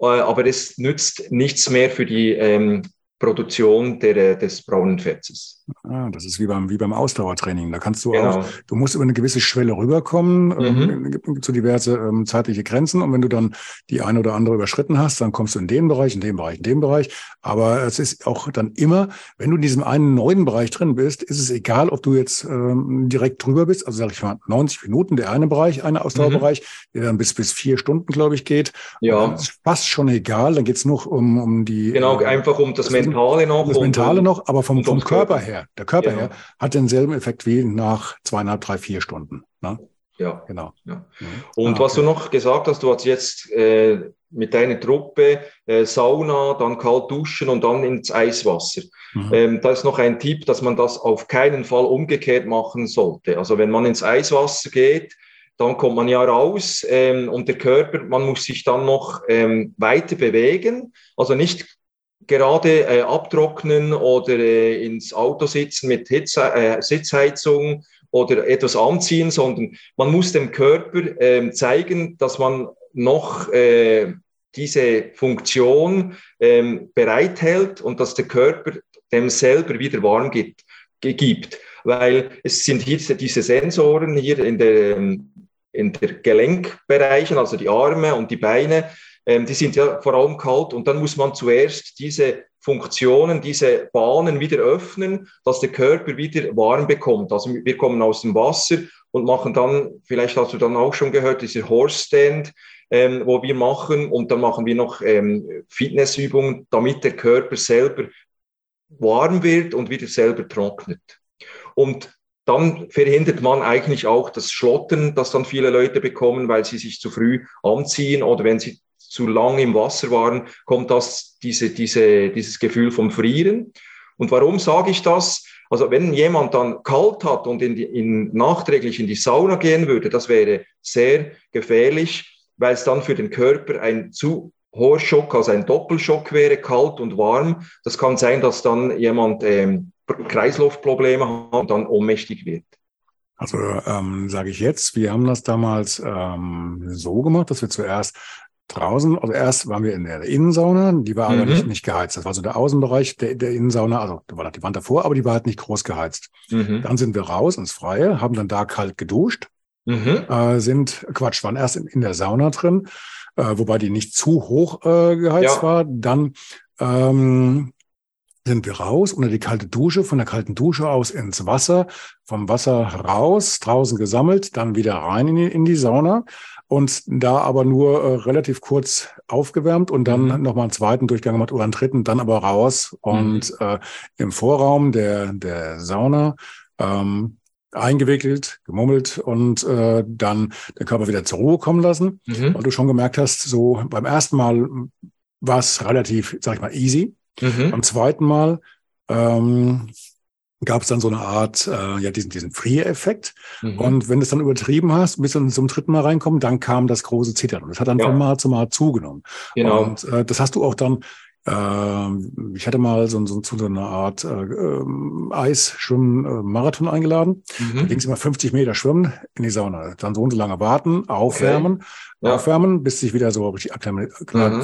äh, aber es nützt nichts mehr für die ähm, Produktion der, des braunen Fettes. Ah, das ist wie beim, wie beim Ausdauertraining. Da kannst du Genau. auch, du musst über eine gewisse Schwelle rüberkommen. Mhm. Ähm, gibt gibt so diverse ähm, zeitliche Grenzen. Und wenn du dann die eine oder andere überschritten hast, dann kommst du in den Bereich, in den Bereich, in den Bereich. Aber es ist auch dann immer, wenn du in diesem einen neuen Bereich drin bist, ist es egal, ob du jetzt ähm, direkt drüber bist. Also sag ich mal, 90 Minuten, der eine Bereich, eine Ausdauerbereich, der dann bis, bis vier Stunden, glaube ich, geht. Ja, ist fast schon egal. Dann geht's nur um, um die. genau, äh, einfach um das Innere. Mentale noch. Das Mentale noch, aber vom, vom Körper, her, der Körper Genau. her, hat denselben Effekt wie nach zweieinhalb, drei, vier Stunden. Ne? Ja. Genau. Ja. Mhm. Und Ah, was du okay. noch gesagt hast, du hast jetzt äh, mit deiner Truppe äh, Sauna, dann kalt duschen und dann ins Eiswasser. Mhm. Ähm, da ist noch ein Tipp, dass man das auf keinen Fall umgekehrt machen sollte. Also wenn man ins Eiswasser geht, dann kommt man ja raus ähm, und der Körper, man muss sich dann noch ähm, weiter bewegen. Also nicht gerade äh, abtrocknen oder äh, ins Auto sitzen mit Hitze, äh, Sitzheizung oder etwas anziehen, sondern man muss dem Körper ähm, zeigen, dass man noch äh, diese Funktion ähm, bereithält und dass der Körper dem selber wieder warm gibt, ge- gibt. Weil es sind hier diese Sensoren hier in der, ähm, in der Gelenkbereichen, also die Arme und die Beine, ähm, die sind ja vor allem kalt und dann muss man zuerst diese Funktionen, diese Bahnen wieder öffnen, dass der Körper wieder warm bekommt. Also wir kommen aus dem Wasser und machen dann, vielleicht hast du dann auch schon gehört, dieser Horse Stand, ähm, wo wir machen und dann machen wir noch ähm, Fitnessübungen, damit der Körper selber warm wird und wieder selber trocknet. Und dann verhindert man eigentlich auch das Schlottern, das dann viele Leute bekommen, weil sie sich zu früh anziehen oder wenn sie zu lange im Wasser waren, kommt das, diese, diese, dieses Gefühl vom Frieren. Und warum sage ich das? Also wenn jemand dann kalt hat und in die, in, nachträglich in die Sauna gehen würde, das wäre sehr gefährlich, weil es dann für den Körper ein zu hoher Schock, also ein Doppelschock wäre, kalt und warm. Das kann sein, dass dann jemand ähm, Kreislaufprobleme hat und dann ohnmächtig wird. Also ähm, sage ich jetzt, wir haben das damals ähm, so gemacht, dass wir zuerst draußen, also erst waren wir in der Innensauna, die war aber Mhm. nicht, nicht geheizt. Das war so der Außenbereich der, der Innensauna, also da war noch die Wand davor, aber die war halt nicht groß geheizt. Mhm. Dann sind wir raus ins Freie, haben dann da kalt geduscht, Mhm. äh, sind, Quatsch, waren erst in, in der Sauna drin, äh, wobei die nicht zu hoch äh, geheizt Ja. war. Dann ähm, sind wir raus unter die kalte Dusche, von der kalten Dusche aus ins Wasser, vom Wasser raus, draußen gesammelt, dann wieder rein in die, in die Sauna und da aber nur äh, relativ kurz aufgewärmt und dann Mhm. nochmal einen zweiten Durchgang gemacht oder einen dritten, dann aber raus und äh, im Vorraum der, der Sauna ähm, eingewickelt, gemummelt und äh, dann den Körper wieder zur Ruhe kommen lassen. Mhm. Weil du schon gemerkt hast, so beim ersten Mal war es relativ, sag ich mal, easy. Mhm. Beim zweiten Mal ähm, gab es dann so eine Art, äh, ja, diesen, diesen Frier-Effekt. Mhm. Und wenn du es dann übertrieben hast, bis dann zum dritten Mal reinkommen, dann kam das große Zittern. Und das hat dann Ja. von Mal zu Mal zugenommen. Genau. Und äh, das hast du auch dann, äh, ich hatte mal so, so, zu so einer Art äh, ähm, Eisschwimmen-Marathon eingeladen. Da Mhm. ging es immer 50 Meter schwimmen in die Sauna. Dann so und so lange warten, aufwärmen, Ja. aufwärmen, bis dich wieder so richtig Mhm.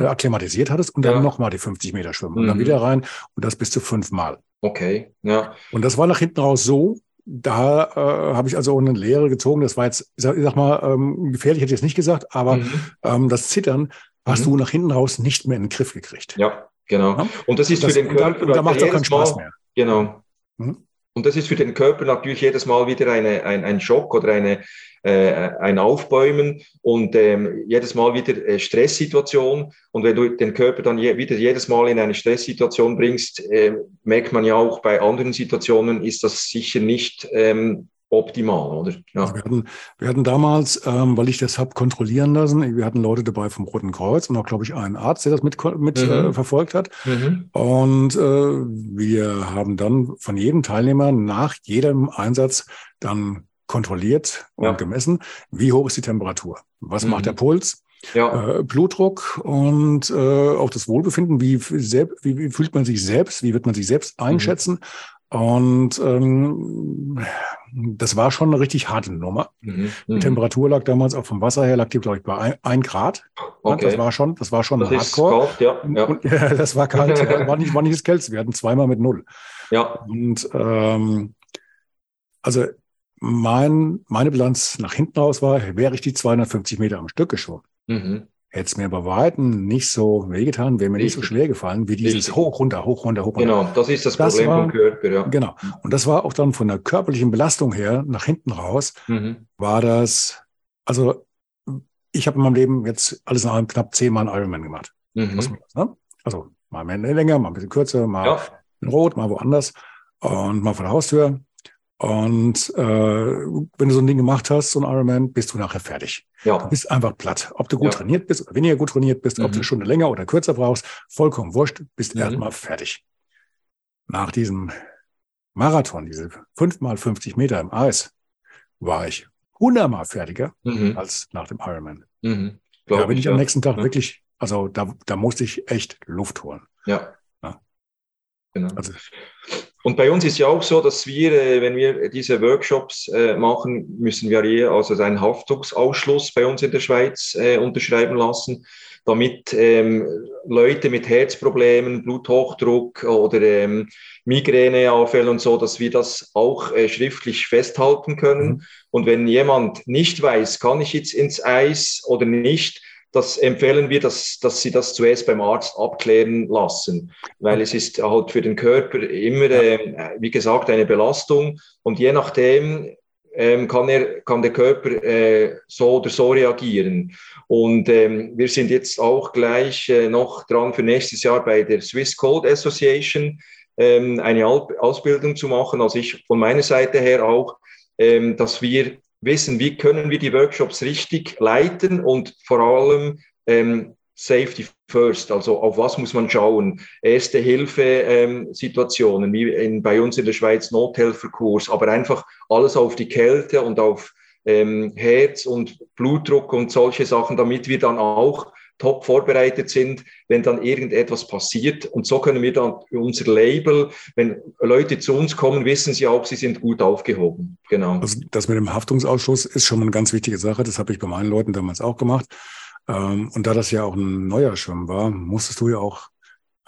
akklimatisiert hattest und dann Ja. nochmal die 50 Meter schwimmen und dann Mhm. wieder rein und das bis zu fünfmal. Okay. Ja. Und das war nach hinten raus so, da äh, habe ich also auch eine Lehre gezogen. Das war jetzt, ich sag, ich sag mal, ähm, gefährlich hätte ich jetzt nicht gesagt, aber Mhm. ähm, das Zittern hast Mhm. du nach hinten raus nicht mehr in den Griff gekriegt. Ja, genau. Ja. Und das ist das, für den da, Körper. und da macht es auch keinen Spaß mehr. Genau. Mhm. Und das ist für den Körper natürlich jedes Mal wieder eine, ein, ein Schock oder eine, äh, ein Aufbäumen und ähm, jedes Mal wieder äh, Stresssituation. Und wenn du den Körper dann je, wieder jedes Mal in eine Stresssituation bringst, äh, merkt man ja auch bei anderen Situationen ist das sicher nicht ähm, optimal, oder? Ja. Wir hatten, wir hatten damals, ähm, weil ich das habe kontrollieren lassen, wir hatten Leute dabei vom Roten Kreuz und auch, glaube ich, einen Arzt, der das mit, mit Mhm. äh, verfolgt hat. Mhm. Und äh, wir haben dann von jedem Teilnehmer nach jedem Einsatz dann kontrolliert und Ja. gemessen, wie hoch ist die Temperatur, was Mhm. macht der Puls, Ja. äh, Blutdruck und äh, auch das Wohlbefinden, wie, wie, wie fühlt man sich selbst, wie wird man sich selbst einschätzen. Und ähm, das war schon eine richtig harte Nummer. Mhm. Die Mhm. Temperatur lag damals auch vom Wasser her, lag die, glaube ich, bei ein, ein Grad. Ja, Okay. Das war schon, das war schon Das Hardcore. kalt, ja. Ja. Und, ja, das war kalt, das war nicht, war nicht das Kälteste. Wir hatten zweimal mit null. ja. Und ähm, also mein, meine Bilanz nach hinten raus war, wäre ich die 250 Meter am Stück geschwommen. Mhm. Hätte es mir bei Weitem nicht so wehgetan, wäre mir nicht so Richtig. schwer gefallen, wie dieses Richtig. hoch, runter, hoch, runter, hoch, runter. Genau, das ist das Das Problem war- vom Körper, ja. Genau. Und das war auch dann von der körperlichen Belastung her nach hinten raus, Mhm. war das, also ich habe in meinem Leben jetzt alles in allem knapp zehnmal einen Ironman gemacht. Mhm. Was, ne? Also Mal länger, mal ein bisschen kürzer, mal ja. in Rot, mal woanders und mal vor der Haustür. Und äh, wenn du so ein Ding gemacht hast, so ein Ironman, bist du nachher fertig. Ja. Du bist einfach platt. Ob du gut ja. trainiert bist oder weniger gut trainiert bist, mhm. ob du mhm. eine Stunde länger oder kürzer brauchst, vollkommen wurscht, bist mhm. erstmal fertig. Nach diesem Marathon, diese fünf mal 50 Meter im Eis, war ich hundertmal fertiger mhm. als nach dem Ironman. Mhm. Da bin ich, ich am nächsten Tag ja. wirklich, also da, da musste ich echt Luft holen. Ja. Genau. Also, und bei uns ist ja auch so, dass wir, äh, wenn wir diese Workshops äh, machen, müssen wir hier also einen Haftungsausschluss bei uns in der Schweiz äh, unterschreiben lassen, damit ähm, Leute mit Herzproblemen, Bluthochdruck oder ähm, Migräneanfällen und so, dass wir das auch schriftlich festhalten können. Mhm. Und wenn jemand nicht weiß, kann ich jetzt ins Eis oder nicht, das empfehlen wir, dass, dass Sie das zuerst beim Arzt abklären lassen, weil es ist halt für den Körper immer, äh, wie gesagt, eine Belastung und je nachdem ähm, kann, er, kann der Körper äh, so oder so reagieren. Und ähm, wir sind jetzt auch gleich äh, noch dran für nächstes Jahr bei der Swiss Code Association ähm, eine Ausbildung zu machen. Also ich von meiner Seite her auch, ähm, dass wir wissen, wie können wir die Workshops richtig leiten und vor allem ähm, Safety First, also auf was muss man schauen? Erste Hilfe ähm, Situationen, wie in, bei uns in der Schweiz Nothelferkurs, aber einfach alles auf die Kälte und auf ähm, Herz und Blutdruck und solche Sachen, damit wir dann auch top vorbereitet sind, wenn dann irgendetwas passiert. Und so können wir dann unser Label, wenn Leute zu uns kommen, wissen sie auch, sie sind gut aufgehoben. Genau. Also das mit dem Haftungsausschuss ist schon eine ganz wichtige Sache. Das habe ich bei meinen Leuten damals auch gemacht. Ähm, und da das ja auch ein neuer Schirm war, musstest du ja auch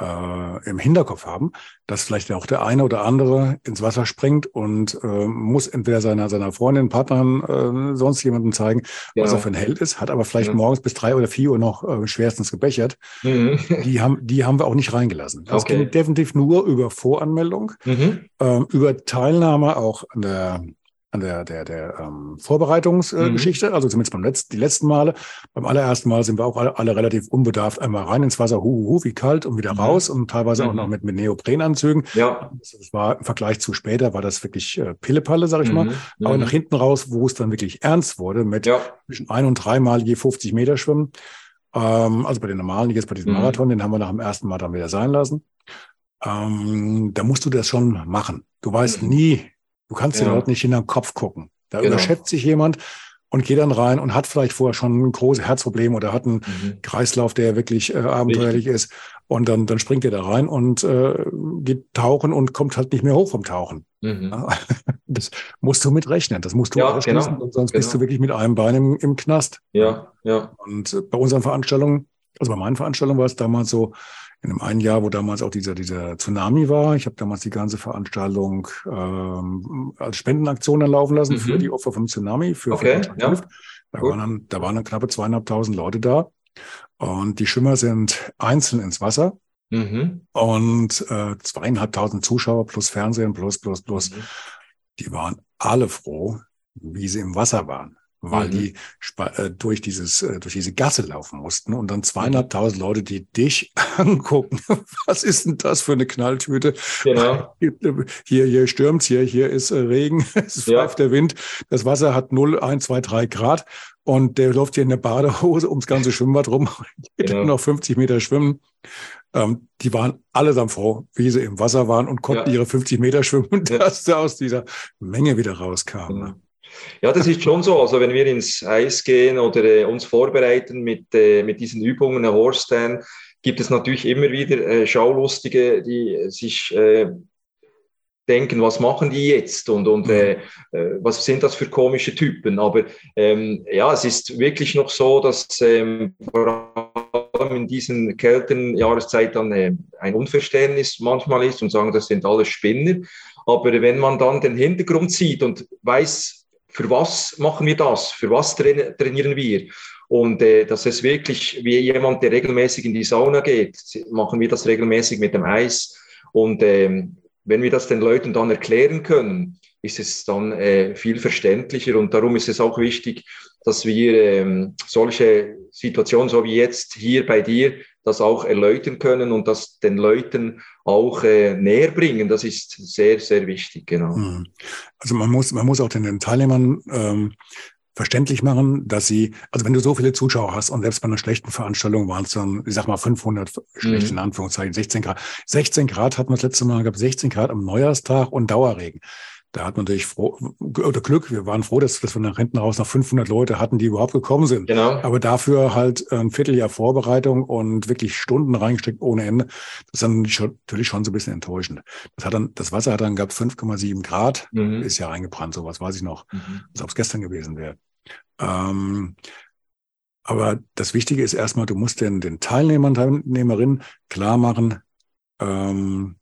äh, im Hinterkopf haben, dass vielleicht auch der eine oder andere ins Wasser springt und äh, muss entweder seiner, seiner Freundin, Partnerin, äh, sonst jemandem zeigen, ja. was er für ein Held ist, hat aber vielleicht ja. morgens bis drei oder vier Uhr noch äh, schwerstens gebechert. Mhm. Die, haben, die haben wir auch nicht reingelassen. Das okay. ging definitiv nur über Voranmeldung, mhm. äh, über Teilnahme auch an der an der, der, der ähm, Vorbereitungsgeschichte, mhm. also zumindest beim letzten, die letzten Male. Beim allerersten Mal sind wir auch alle, alle relativ unbedarft einmal rein ins Wasser, hu, hu, wie kalt und wieder mhm. raus und teilweise mhm. auch noch mit, mit Neoprenanzügen. Ja. Das war im Vergleich zu später, war das wirklich äh, Pillepalle, sag ich mal. Mhm. Aber mhm. nach hinten raus, wo es dann wirklich ernst wurde, mit ja. zwischen ein und dreimal je 50 Meter schwimmen. Ähm, also bei den normalen, jetzt bei diesem mhm. Marathon, den haben wir nach dem ersten Mal dann wieder sein lassen. Ähm, da musst du das schon machen. Du weißt nie, Du kannst ja. dir dort nicht in den Kopf gucken. Da genau. überschätzt sich jemand und geht dann rein und hat vielleicht vorher schon ein großes Herzproblem oder hat einen mhm. Kreislauf, der wirklich äh, abenteuerlich Richtig. ist. Und dann, dann springt er da rein und äh, geht tauchen und kommt halt nicht mehr hoch vom Tauchen. Mhm. Das musst du mitrechnen. Das musst du ja, ausschließen, genau. und sonst genau. bist du wirklich mit einem Bein im, im Knast. Ja, ja. Und äh, bei unseren Veranstaltungen, also bei meinen Veranstaltungen war es damals so, in einem einen Jahr, wo damals auch dieser, dieser Tsunami war. Ich habe damals die ganze Veranstaltung ähm, als Spendenaktion dann laufen lassen mhm. für die Opfer vom Tsunami, für, okay, für ja. Da, waren dann, da waren dann knappe zweieinhalbtausend Leute da. Und die Schwimmer sind einzeln ins Wasser. Mhm. Und äh, zweieinhalbtausend Zuschauer plus Fernsehen plus, plus, plus. Mhm. Die waren alle froh, wie sie im Wasser waren weil mhm. die äh, durch dieses äh, durch diese Gasse laufen mussten und dann zweieinhalbtausend Leute, die dich angucken. Was ist denn das für eine Knalltüte? Genau. Hier hier stürmt's, hier hier ist äh, Regen, es pfeift ja. der Wind, das Wasser hat 0, 1, 2, 3 Grad und der läuft hier in der Badehose ums ganze Schwimmbad rum, geht genau. noch 50 Meter schwimmen. Ähm, die waren allesamt froh, wie sie im Wasser waren und konnten ja. ihre 50 Meter schwimmen, dass sie aus dieser Menge wieder rauskamen. Genau. Ja, das ist schon so. Also wenn wir ins Eis gehen oder äh, uns vorbereiten mit, äh, mit diesen Übungen, der Horse Stand, gibt es natürlich immer wieder äh, Schaulustige, die sich äh, denken, was machen die jetzt und, und äh, äh, was sind das für komische Typen. Aber ähm, ja, es ist wirklich noch so, dass ähm, vor allem in diesen kälteren Jahreszeiten dann äh, ein Unverständnis manchmal ist und sagen, das sind alles Spinner. Aber wenn man dann den Hintergrund sieht und weiß, für was machen wir das? Für was trainieren wir? Und äh, das ist wirklich wie jemand, der regelmäßig in die Sauna geht, machen wir das regelmäßig mit dem Eis. Und ähm, wenn wir das den Leuten dann erklären können, ist es dann äh, viel verständlicher. Und darum ist es auch wichtig, dass wir ähm, solche Situationen, so wie jetzt hier bei dir, das auch erläutern können und das den Leuten auch äh, näher bringen. Das ist sehr, sehr wichtig, genau. Hm. Also man muss, man muss auch den, den Teilnehmern ähm, verständlich machen, dass sie, also wenn du so viele Zuschauer hast und selbst bei einer schlechten Veranstaltung waren es dann, ich sag mal 500 schlecht mhm. in Anführungszeichen, 16 Grad. 16 Grad hatten wir das letzte Mal, gab 16 Grad am Neujahrstag und Dauerregen. Da hat man natürlich froh, oder Glück, wir waren froh, dass, dass wir nach hinten raus noch 500 Leute hatten, die überhaupt gekommen sind. Genau. Aber dafür halt ein Vierteljahr Vorbereitung und wirklich Stunden reingesteckt ohne Ende. Das ist dann schon, natürlich schon so ein bisschen enttäuschend. Das hat dann, das Wasser hat dann gab 5,7 Grad, mhm. ist ja eingebrannt, sowas weiß ich noch, mhm. als ob es gestern gewesen wäre. Ähm, aber das Wichtige ist erstmal, du musst den, den Teilnehmern, Teilnehmerinnen klar machen, ähm,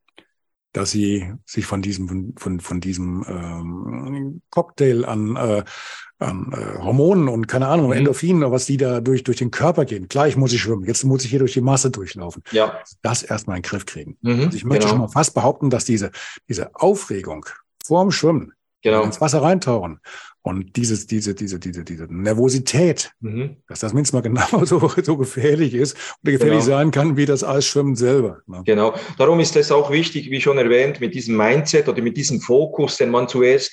dass sie sich von diesem, von, von diesem ähm, Cocktail an, äh, an äh, Hormonen und keine Ahnung, mhm. Endorphinen, was die da durch, durch den Körper gehen. Gleich muss ich schwimmen, jetzt muss ich hier durch die Masse durchlaufen. Ja. Das erstmal in den Griff kriegen. Mhm, also ich möchte genau. schon mal fast behaupten, dass diese, diese Aufregung vorm Schwimmen, genau. ins Wasser reintauchen und dieses, diese, diese, diese, diese Nervosität, mhm. dass das mindestens mal genauso so gefährlich ist oder gefährlich genau. sein kann wie das Eisschwimmen selber. Ne? Genau. Darum ist es auch wichtig, wie schon erwähnt, mit diesem Mindset oder mit diesem Fokus, den man zuerst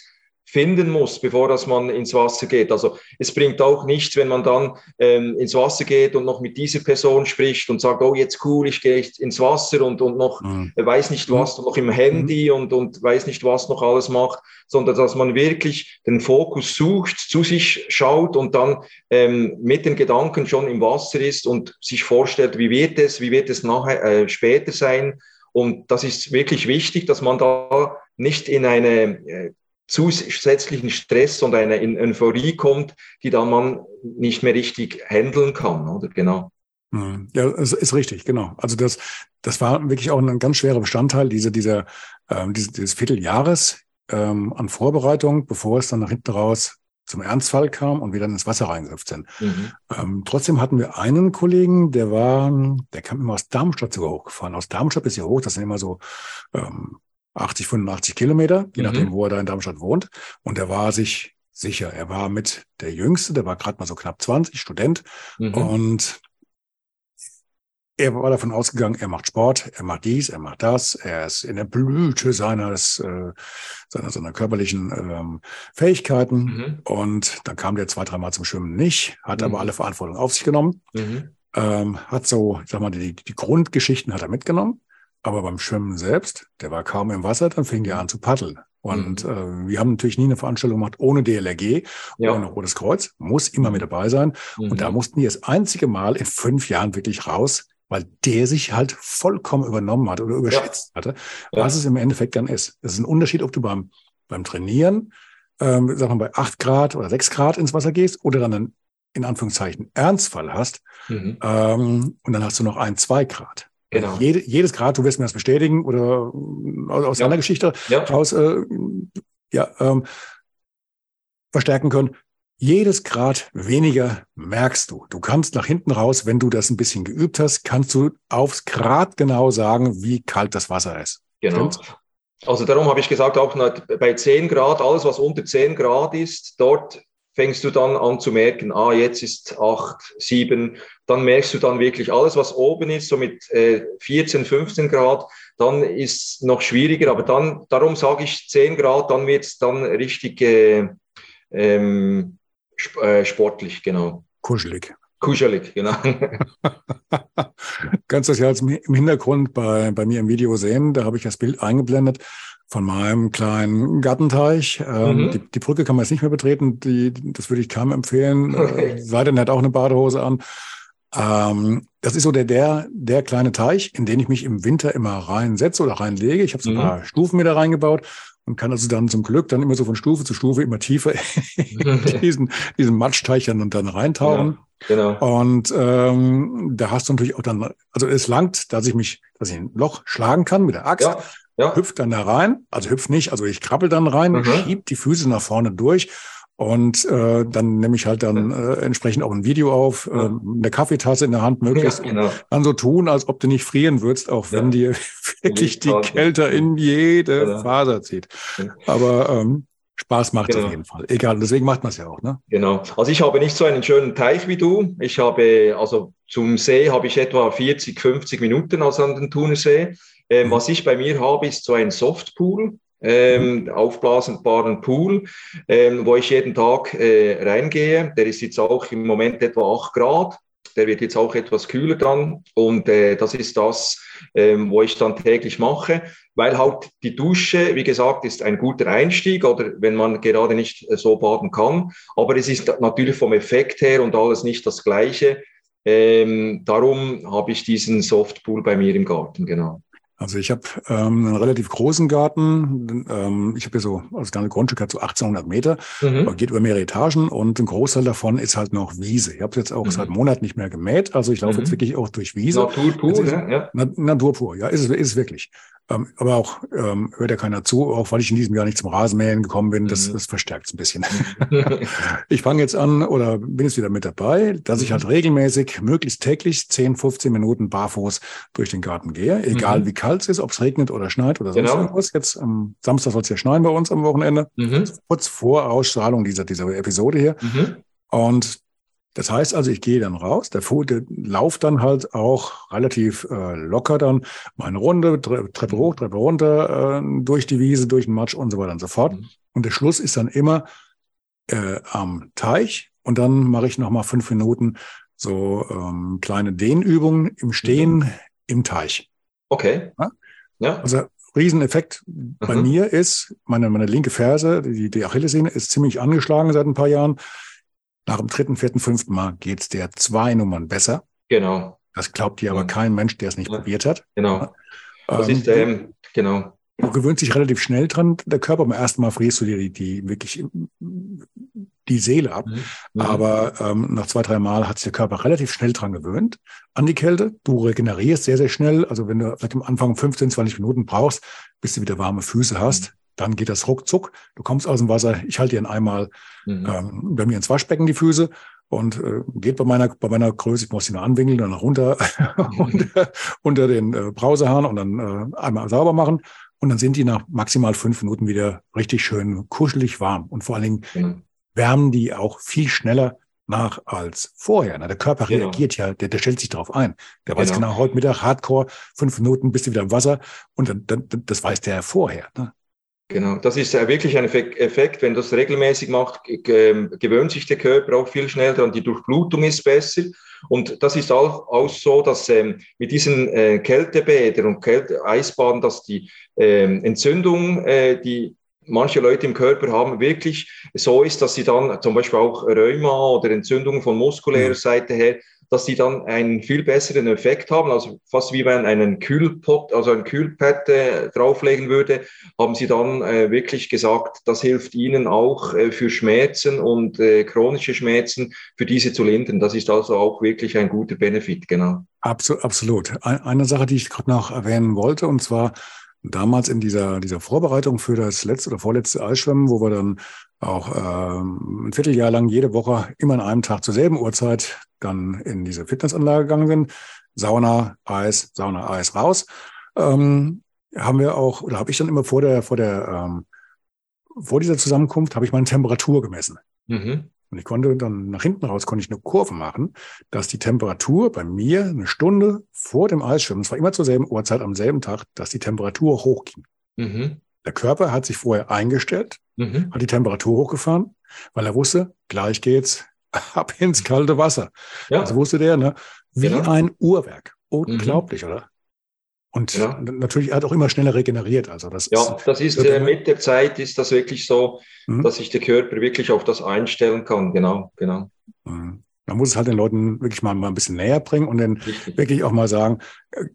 finden muss, bevor dass man ins Wasser geht. Also es bringt auch nichts, wenn man dann ähm, ins Wasser geht und noch mit dieser Person spricht und sagt, oh jetzt cool, ich gehe ins Wasser und, und noch mhm. weiß nicht was, noch im Handy mhm. und, und weiß nicht was noch alles macht, sondern dass man wirklich den Fokus sucht, zu sich schaut und dann ähm, mit den Gedanken schon im Wasser ist und sich vorstellt, wie wird es, wie wird es nachher äh, später sein. Und das ist wirklich wichtig, dass man da nicht in eine äh, zusätzlichen Stress und eine Euphorie kommt, die dann man nicht mehr richtig handeln kann, oder? Genau. Hm. Ja, es ist richtig, genau. Also das, das war wirklich auch ein ganz schwerer Bestandteil diese, dieser, ähm, dieses, dieses Vierteljahres ähm, an Vorbereitung, bevor es dann nach hinten raus zum Ernstfall kam und wir dann ins Wasser reingehüpft sind. Mhm. Ähm, trotzdem hatten wir einen Kollegen, der war, der kam immer aus Darmstadt sogar hochgefahren. Aus Darmstadt bis hier hoch, das sind immer so ähm, 80, 85 Kilometer, je mhm. nachdem, wo er da in Darmstadt wohnt. Und er war sich sicher. Er war mit der Jüngste, der war gerade mal so knapp 20, Student. Mhm. Und er war davon ausgegangen, er macht Sport, er macht dies, er macht das, er ist in der Blüte seines, äh, seiner, seiner körperlichen ähm, Fähigkeiten. Mhm. Und dann kam der zwei, dreimal zum Schwimmen nicht, hat mhm. aber alle Verantwortung auf sich genommen, mhm. ähm, hat so, sag mal, die, die Grundgeschichten hat er mitgenommen. Aber beim Schwimmen selbst, der war kaum im Wasser, dann fing der an zu paddeln. Und mhm. äh, wir haben natürlich nie eine Veranstaltung gemacht ohne DLRG, ja. ohne Rotes Kreuz, muss immer mit dabei sein. Mhm. Und da mussten die das einzige Mal in fünf Jahren wirklich raus, weil der sich halt vollkommen übernommen hat oder überschätzt ja. hatte, was ja. es im Endeffekt dann ist. Es ist ein Unterschied, ob du beim, beim Trainieren, ähm, sagen wir bei acht Grad oder sechs Grad ins Wasser gehst oder dann einen, in Anführungszeichen, Ernstfall hast. Mhm. Ähm, und dann hast du noch ein, zwei Grad. Genau. Jede, jedes Grad, du wirst mir das bestätigen oder aus, aus ja. deiner Geschichte ja. raus äh, ja, ähm, verstärken können. Jedes Grad weniger merkst du. Du kannst nach hinten raus, wenn du das ein bisschen geübt hast, kannst du aufs Grad genau sagen, wie kalt das Wasser ist. Genau. Stimmt's? Also darum habe ich gesagt, auch bei 10 Grad, alles was unter 10 Grad ist, dort fängst du dann an zu merken, ah, jetzt ist 8, 7, dann merkst du dann wirklich alles, was oben ist, so mit äh, 14, 15 Grad, dann ist es noch schwieriger, aber dann, darum sage ich 10 Grad, dann wird es dann richtig äh, ähm, sp äh, sportlich, genau. Kuschelig. Kuschelig, genau. Kannst du das ja jetzt im Hintergrund bei, bei mir im Video sehen, da habe ich das Bild eingeblendet von meinem kleinen Gartenteich. Ähm, mhm. die, die, Brücke kann man jetzt nicht mehr betreten, die, das würde ich keinem empfehlen. Okay. Sei denn, er hat auch eine Badehose an. Ähm, das ist so der, der, der kleine Teich, in den ich mich im Winter immer reinsetze oder reinlege. Ich habe so ein mhm. paar Stufen wieder reingebaut und kann also dann zum Glück dann immer so von Stufe zu Stufe immer tiefer in diesen, diesen Matschteich dann, dann reintauchen. Ja, genau. Und ähm, da hast du natürlich auch dann, also es langt, dass ich mich, dass ich ein Loch schlagen kann mit der Axt. Ja ja. hüpft dann da rein, also hüpft nicht, also ich krabbel dann rein, mhm. schieb die Füße nach vorne durch und äh, dann nehme ich halt dann äh, entsprechend auch ein Video auf, äh, eine Kaffeetasse in der Hand möglichst. Ja, genau. Dann so tun, als ob du nicht frieren würdest, auch wenn ja. dir wirklich die Kälte in jede genau. Faser zieht. Aber ähm, Spaß macht genau. auf jeden Fall. Egal, deswegen macht man es ja auch, ne? Genau. Also ich habe nicht so einen schönen Teich wie du. Ich habe, also zum See habe ich etwa 40, 50 Minuten also an den Thunersee. Ähm. Was ich bei mir habe, ist so ein Softpool. Ähm, mhm. aufblasbaren Pool, ähm, wo ich jeden Tag äh, reingehe. Der ist jetzt auch im Moment etwa 8 Grad. Der wird jetzt auch etwas kühler dann. Und äh, das ist das, ähm, wo ich dann täglich mache, weil halt die Dusche, wie gesagt, ist ein guter Einstieg oder wenn man gerade nicht äh, so baden kann. Aber es ist natürlich vom Effekt her und alles nicht das Gleiche. Ähm, darum habe ich diesen Softpool bei mir im Garten, genau. Also ich habe ähm, einen relativ großen Garten. Ähm, ich habe hier so, also das Grundstück hat so 1800 Meter, mhm. geht über mehrere Etagen und ein Großteil davon ist halt noch Wiese. Ich habe jetzt auch mhm. seit Monaten nicht mehr gemäht, also ich laufe mhm. jetzt wirklich auch durch Wiese. Natur pur, ja. Natur pur, ja, ist es, ist es wirklich. Ähm, aber auch ähm, hört ja keiner zu, auch weil ich in diesem Jahr nicht zum Rasenmähen gekommen bin. Das, mhm. das verstärkt es ein bisschen. ich fange jetzt an oder bin jetzt wieder mit dabei, dass ich halt mhm. regelmäßig, möglichst täglich 10, 15 Minuten barfuß durch den Garten gehe, egal mhm. wie kalt es ist, ob es regnet oder schneit oder sonst genau. irgendwas. Jetzt am Samstag soll es ja schneien bei uns am Wochenende, mhm. kurz vor Ausstrahlung dieser, dieser Episode hier. Mhm. Und das heißt also, ich gehe dann raus, der, der Lauf dann halt auch relativ äh, locker dann meine Runde, Treppe hoch, Treppe runter, äh, durch die Wiese, durch den Matsch und so weiter und so fort. Mhm. Und der Schluss ist dann immer äh, am Teich und dann mache ich nochmal fünf Minuten so ähm, kleine Dehnübungen im Stehen mhm. im Teich. Okay. Ja? ja. Also Rieseneffekt mhm. bei mir ist, meine, meine linke Ferse, die, die Achillessehne, ist ziemlich angeschlagen seit ein paar Jahren. Nach dem dritten, vierten, fünften Mal geht es der zwei Nummern besser. Genau. Das glaubt dir aber kein Mensch, der es nicht ja. probiert hat. Genau. Das ähm, ist, ähm, genau. Du gewöhnst dich relativ schnell dran, der Körper. Beim ersten Mal frierst du dir die, die wirklich die Seele ab. Mhm. mhm. Aber ähm, nach zwei, drei Mal hat sich der Körper relativ schnell dran gewöhnt an die Kälte. Du regenerierst sehr, sehr schnell. Also wenn du vielleicht am Anfang 15, 20 Minuten brauchst, bis du wieder warme Füße hast, mhm dann geht das ruckzuck. Du kommst aus dem Wasser, ich halte ihn einmal mhm. ähm, bei mir ins Waschbecken die Füße und äh, geht bei meiner, bei meiner Größe, ich muss sie nur anwinkeln, dann runter unter, unter den äh, Brausehahn und dann äh, einmal sauber machen. Und dann sind die nach maximal fünf Minuten wieder richtig schön kuschelig warm. Und vor allen Dingen mhm. wärmen die auch viel schneller nach als vorher. Na, der Körper genau. reagiert ja, der, der stellt sich darauf ein. Der weiß genau, genau heute Mittag Hardcore, fünf Minuten bist du wieder im Wasser und dann, dann, das weiß der vorher. Ne? Genau, das ist wirklich ein Effekt. Wenn das regelmäßig macht, gewöhnt sich der Körper auch viel schneller und die Durchblutung ist besser. Und das ist auch, auch so, dass ähm, mit diesen äh, Kältebädern und Kälte Eisbaden, dass die ähm, Entzündung, äh, die manche Leute im Körper haben, wirklich so ist, dass sie dann zum Beispiel auch Rheuma oder Entzündungen von muskulärer Seite her dass die dann einen viel besseren Effekt haben, also fast wie wenn einen Kühlpot, also ein Kühlpad äh, drauflegen würde, haben sie dann äh, wirklich gesagt, das hilft ihnen auch äh, für Schmerzen und äh, chronische Schmerzen, für diese zu lindern. Das ist also auch wirklich ein guter Benefit, genau. Absolut. absolut. Eine Sache, die ich gerade noch erwähnen wollte, und zwar damals in dieser, dieser Vorbereitung für das letzte oder vorletzte Eisschwimmen, wo wir dann auch ähm, ein Vierteljahr lang jede Woche immer an einem Tag zur selben Uhrzeit dann in diese Fitnessanlage gegangen sind. Sauna, Eis, Sauna, Eis raus. Ähm, haben wir auch, oder habe ich dann immer vor der, vor der, ähm, vor dieser Zusammenkunft habe ich meine Temperatur gemessen. Mhm. Und ich konnte dann nach hinten raus, konnte ich eine Kurve machen, dass die Temperatur bei mir eine Stunde vor dem Eisschwimmen, es war immer zur selben Uhrzeit am selben Tag, dass die Temperatur hochging. Mhm. Der Körper hat sich vorher eingestellt, mhm. hat die Temperatur hochgefahren, weil er wusste, gleich geht's ab ins kalte Wasser. Ja. Das wusste der, ne? Wie genau. ein Uhrwerk. Unglaublich, mhm. oder? Und ja. natürlich hat auch immer schneller regeneriert. Also das ja, ist, das ist äh, mit der Zeit ist das wirklich so, mhm. dass sich der Körper wirklich auf das einstellen kann. Genau, genau. Mhm. Man muss es halt den Leuten wirklich mal, mal ein bisschen näher bringen und dann Richtig. wirklich auch mal sagen, äh,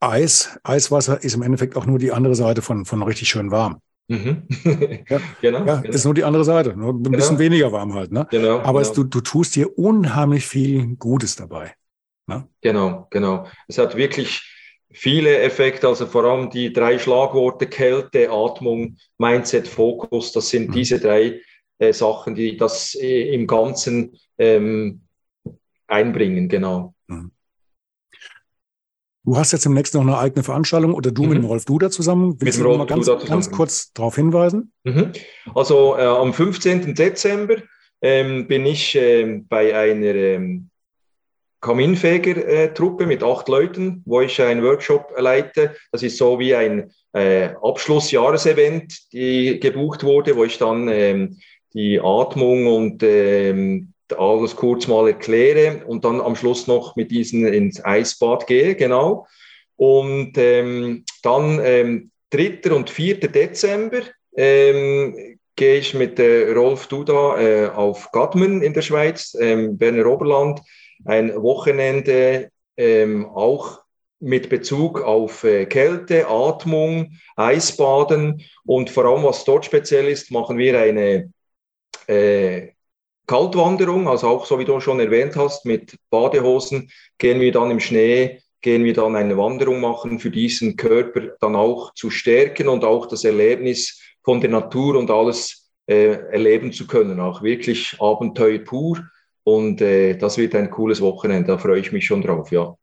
Eis, Eiswasser ist im Endeffekt auch nur die andere Seite von, von richtig schön warm. Mhm. ja, genau, ja, genau. ist nur die andere Seite, nur ein genau. bisschen weniger warm halt. Ne? Genau, Aber genau. Es, du, du tust dir unheimlich viel Gutes dabei. Ne? Genau, genau. Es hat wirklich viele Effekte, also vor allem die drei Schlagworte Kälte, Atmung, Mindset, Fokus, das sind mhm. diese drei äh, Sachen, die das äh, im Ganzen ähm, einbringen, genau. Mhm. Du hast jetzt demnächst noch eine eigene Veranstaltung oder du mhm. mit dem Rolf Duda zusammen. Willst mit Rolf mal ganz, ganz kurz darauf hinweisen? Mhm. Also äh, am 15. Dezember ähm, bin ich äh, bei einer ähm, Kaminfeger-Truppe mit acht Leuten, wo ich einen Workshop leite. Das ist so wie ein äh, Abschlussjahresevent, die gebucht wurde, wo ich dann ähm, die Atmung und ähm, alles kurz mal erkläre und dann am Schluss noch mit diesen ins Eisbad gehe, genau. Und ähm, dann ähm, 3. und 4. Dezember ähm, gehe ich mit äh, Rolf Duda äh, auf Gadmen in der Schweiz, ähm, Berner Oberland, ein Wochenende ähm, auch mit Bezug auf äh, Kälte, Atmung, Eisbaden und vor allem, was dort speziell ist, machen wir eine äh, Kaltwanderung, also auch so wie du schon erwähnt hast, mit Badehosen gehen wir dann im Schnee, gehen wir dann eine Wanderung machen, für diesen Körper dann auch zu stärken und auch das Erlebnis von der Natur und alles äh, erleben zu können, auch wirklich Abenteuer pur. Und äh, das wird ein cooles Wochenende, da freue ich mich schon drauf, ja.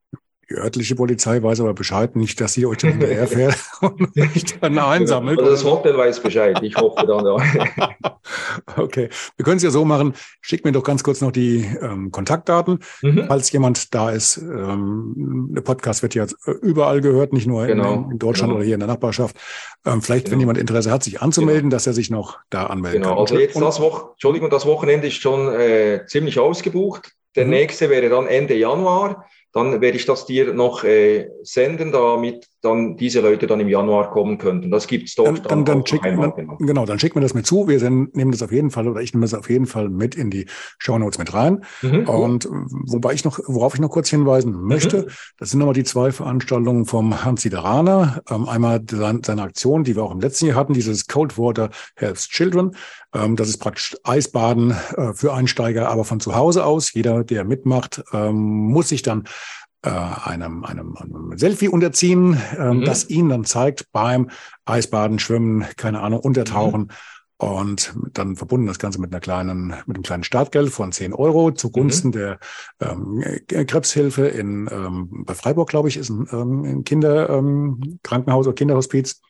Die örtliche Polizei weiß aber Bescheid, nicht, dass sie euch dann hinterherfährt und nicht dann einsammelt. Also das Hotel weiß Bescheid, ich hoffe dann. Ja. okay, wir können es ja so machen, schick mir doch ganz kurz noch die ähm, Kontaktdaten, mhm. falls jemand da ist. Ähm, der Podcast wird ja überall gehört, nicht nur genau. in, in, Deutschland genau. oder hier in der Nachbarschaft. Ähm, vielleicht, genau. wenn jemand Interesse hat, sich anzumelden, genau. dass er sich noch da anmelden genau. kann. Also jetzt das, Wo Entschuldigung, das Wochenende ist schon äh, ziemlich ausgebucht. Der mhm. nächste wäre dann Ende Januar dann werde ich das dir noch äh, senden, damit dann diese Leute dann im Januar kommen könnten. Das gibt es dort. Dann, dann, dann schick, dann, genau, dann schick mir das mit zu. Wir sind, nehmen das auf jeden Fall oder ich nehme das auf jeden Fall mit in die Show Notes mit rein. Mhm, und wobei ich noch, worauf ich noch kurz hinweisen möchte, mhm. das sind nochmal die zwei Veranstaltungen vom Hans Sideraner. Ähm, einmal seine Aktion, die wir auch im letzten Jahr hatten, dieses Cold Water Helps Children. Ähm, das ist praktisch Eisbaden äh, für Einsteiger, aber von zu Hause aus. Jeder, der mitmacht, ähm, muss sich dann äh, einem, einem, einem Selfie unterziehen, ähm, mhm. das ihn dann zeigt beim Eisbaden, Schwimmen, keine Ahnung, Untertauchen. Mhm. Und dann verbunden das Ganze mit einer kleinen, mit einem kleinen Startgeld von 10 Euro zugunsten mhm. der ähm, Krebshilfe in ähm, bei Freiburg, glaube ich, ist ein, ähm, ein Kinderkrankenhaus ähm, oder Kinderhospiz.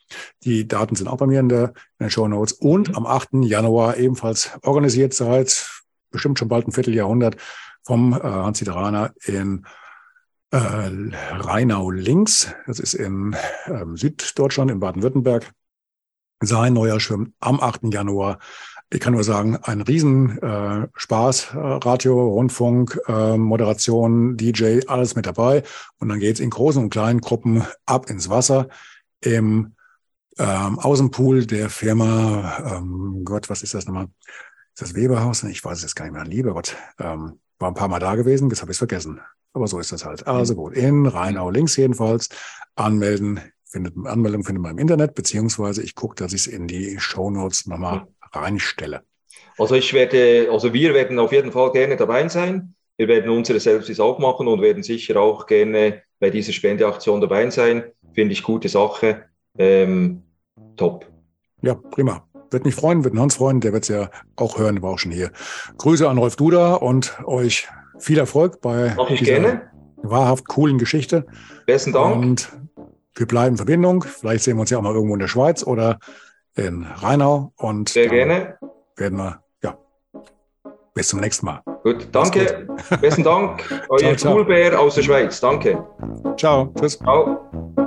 Die Daten sind auch bei mir in der, in den Show Notes. Und mhm. am 8. Januar ebenfalls organisiert seit bestimmt schon bald ein Vierteljahrhundert vom äh, Hans Sideraner in äh, Rheinau links. Das ist in ähm, Süddeutschland, in Baden-Württemberg. Sein neuer Schirm am 8. Januar. Ich kann nur sagen, ein riesen äh, Spaß, äh, Radio, Rundfunk, äh, Moderation, DJ, alles mit dabei. Und dann geht's in großen und kleinen Gruppen ab ins Wasser im ähm, Außenpool der Firma, ähm, Gott, was ist das nochmal? Ist das Weberhaus? Ich weiß es jetzt gar nicht mehr. Lieber Gott, ähm, war ein paar Mal da gewesen, jetzt habe ich es vergessen. Aber so ist das halt. Also gut, in Rheinau links jedenfalls anmelden. Findet, Anmeldung findet man im Internet, beziehungsweise ich gucke, dass ich es in die Show Notes nochmal reinstelle. Also ich werde, also wir werden auf jeden Fall gerne dabei sein. Wir werden unsere Services auch machen und werden sicher auch gerne bei dieser Spendeaktion dabei sein. Finde ich gute Sache. Ähm, top. Ja, prima. Wird mich freuen, wird Hans freuen, der wird es ja auch hören, war auch schon hier. Grüße an Rolf Duda und euch viel Erfolg bei Mach ich dieser gerne. wahrhaft coolen Geschichte. Besten Dank. Und wir bleiben in Verbindung. Vielleicht sehen wir uns ja auch mal irgendwo in der Schweiz oder in Rheinau. Und Sehr gerne. Werden wir, ja, bis zum nächsten Mal. Gut, danke. Gut. Besten Dank. Euer Coolbär aus der Schweiz. Danke. Ciao. Tschüss. Ciao.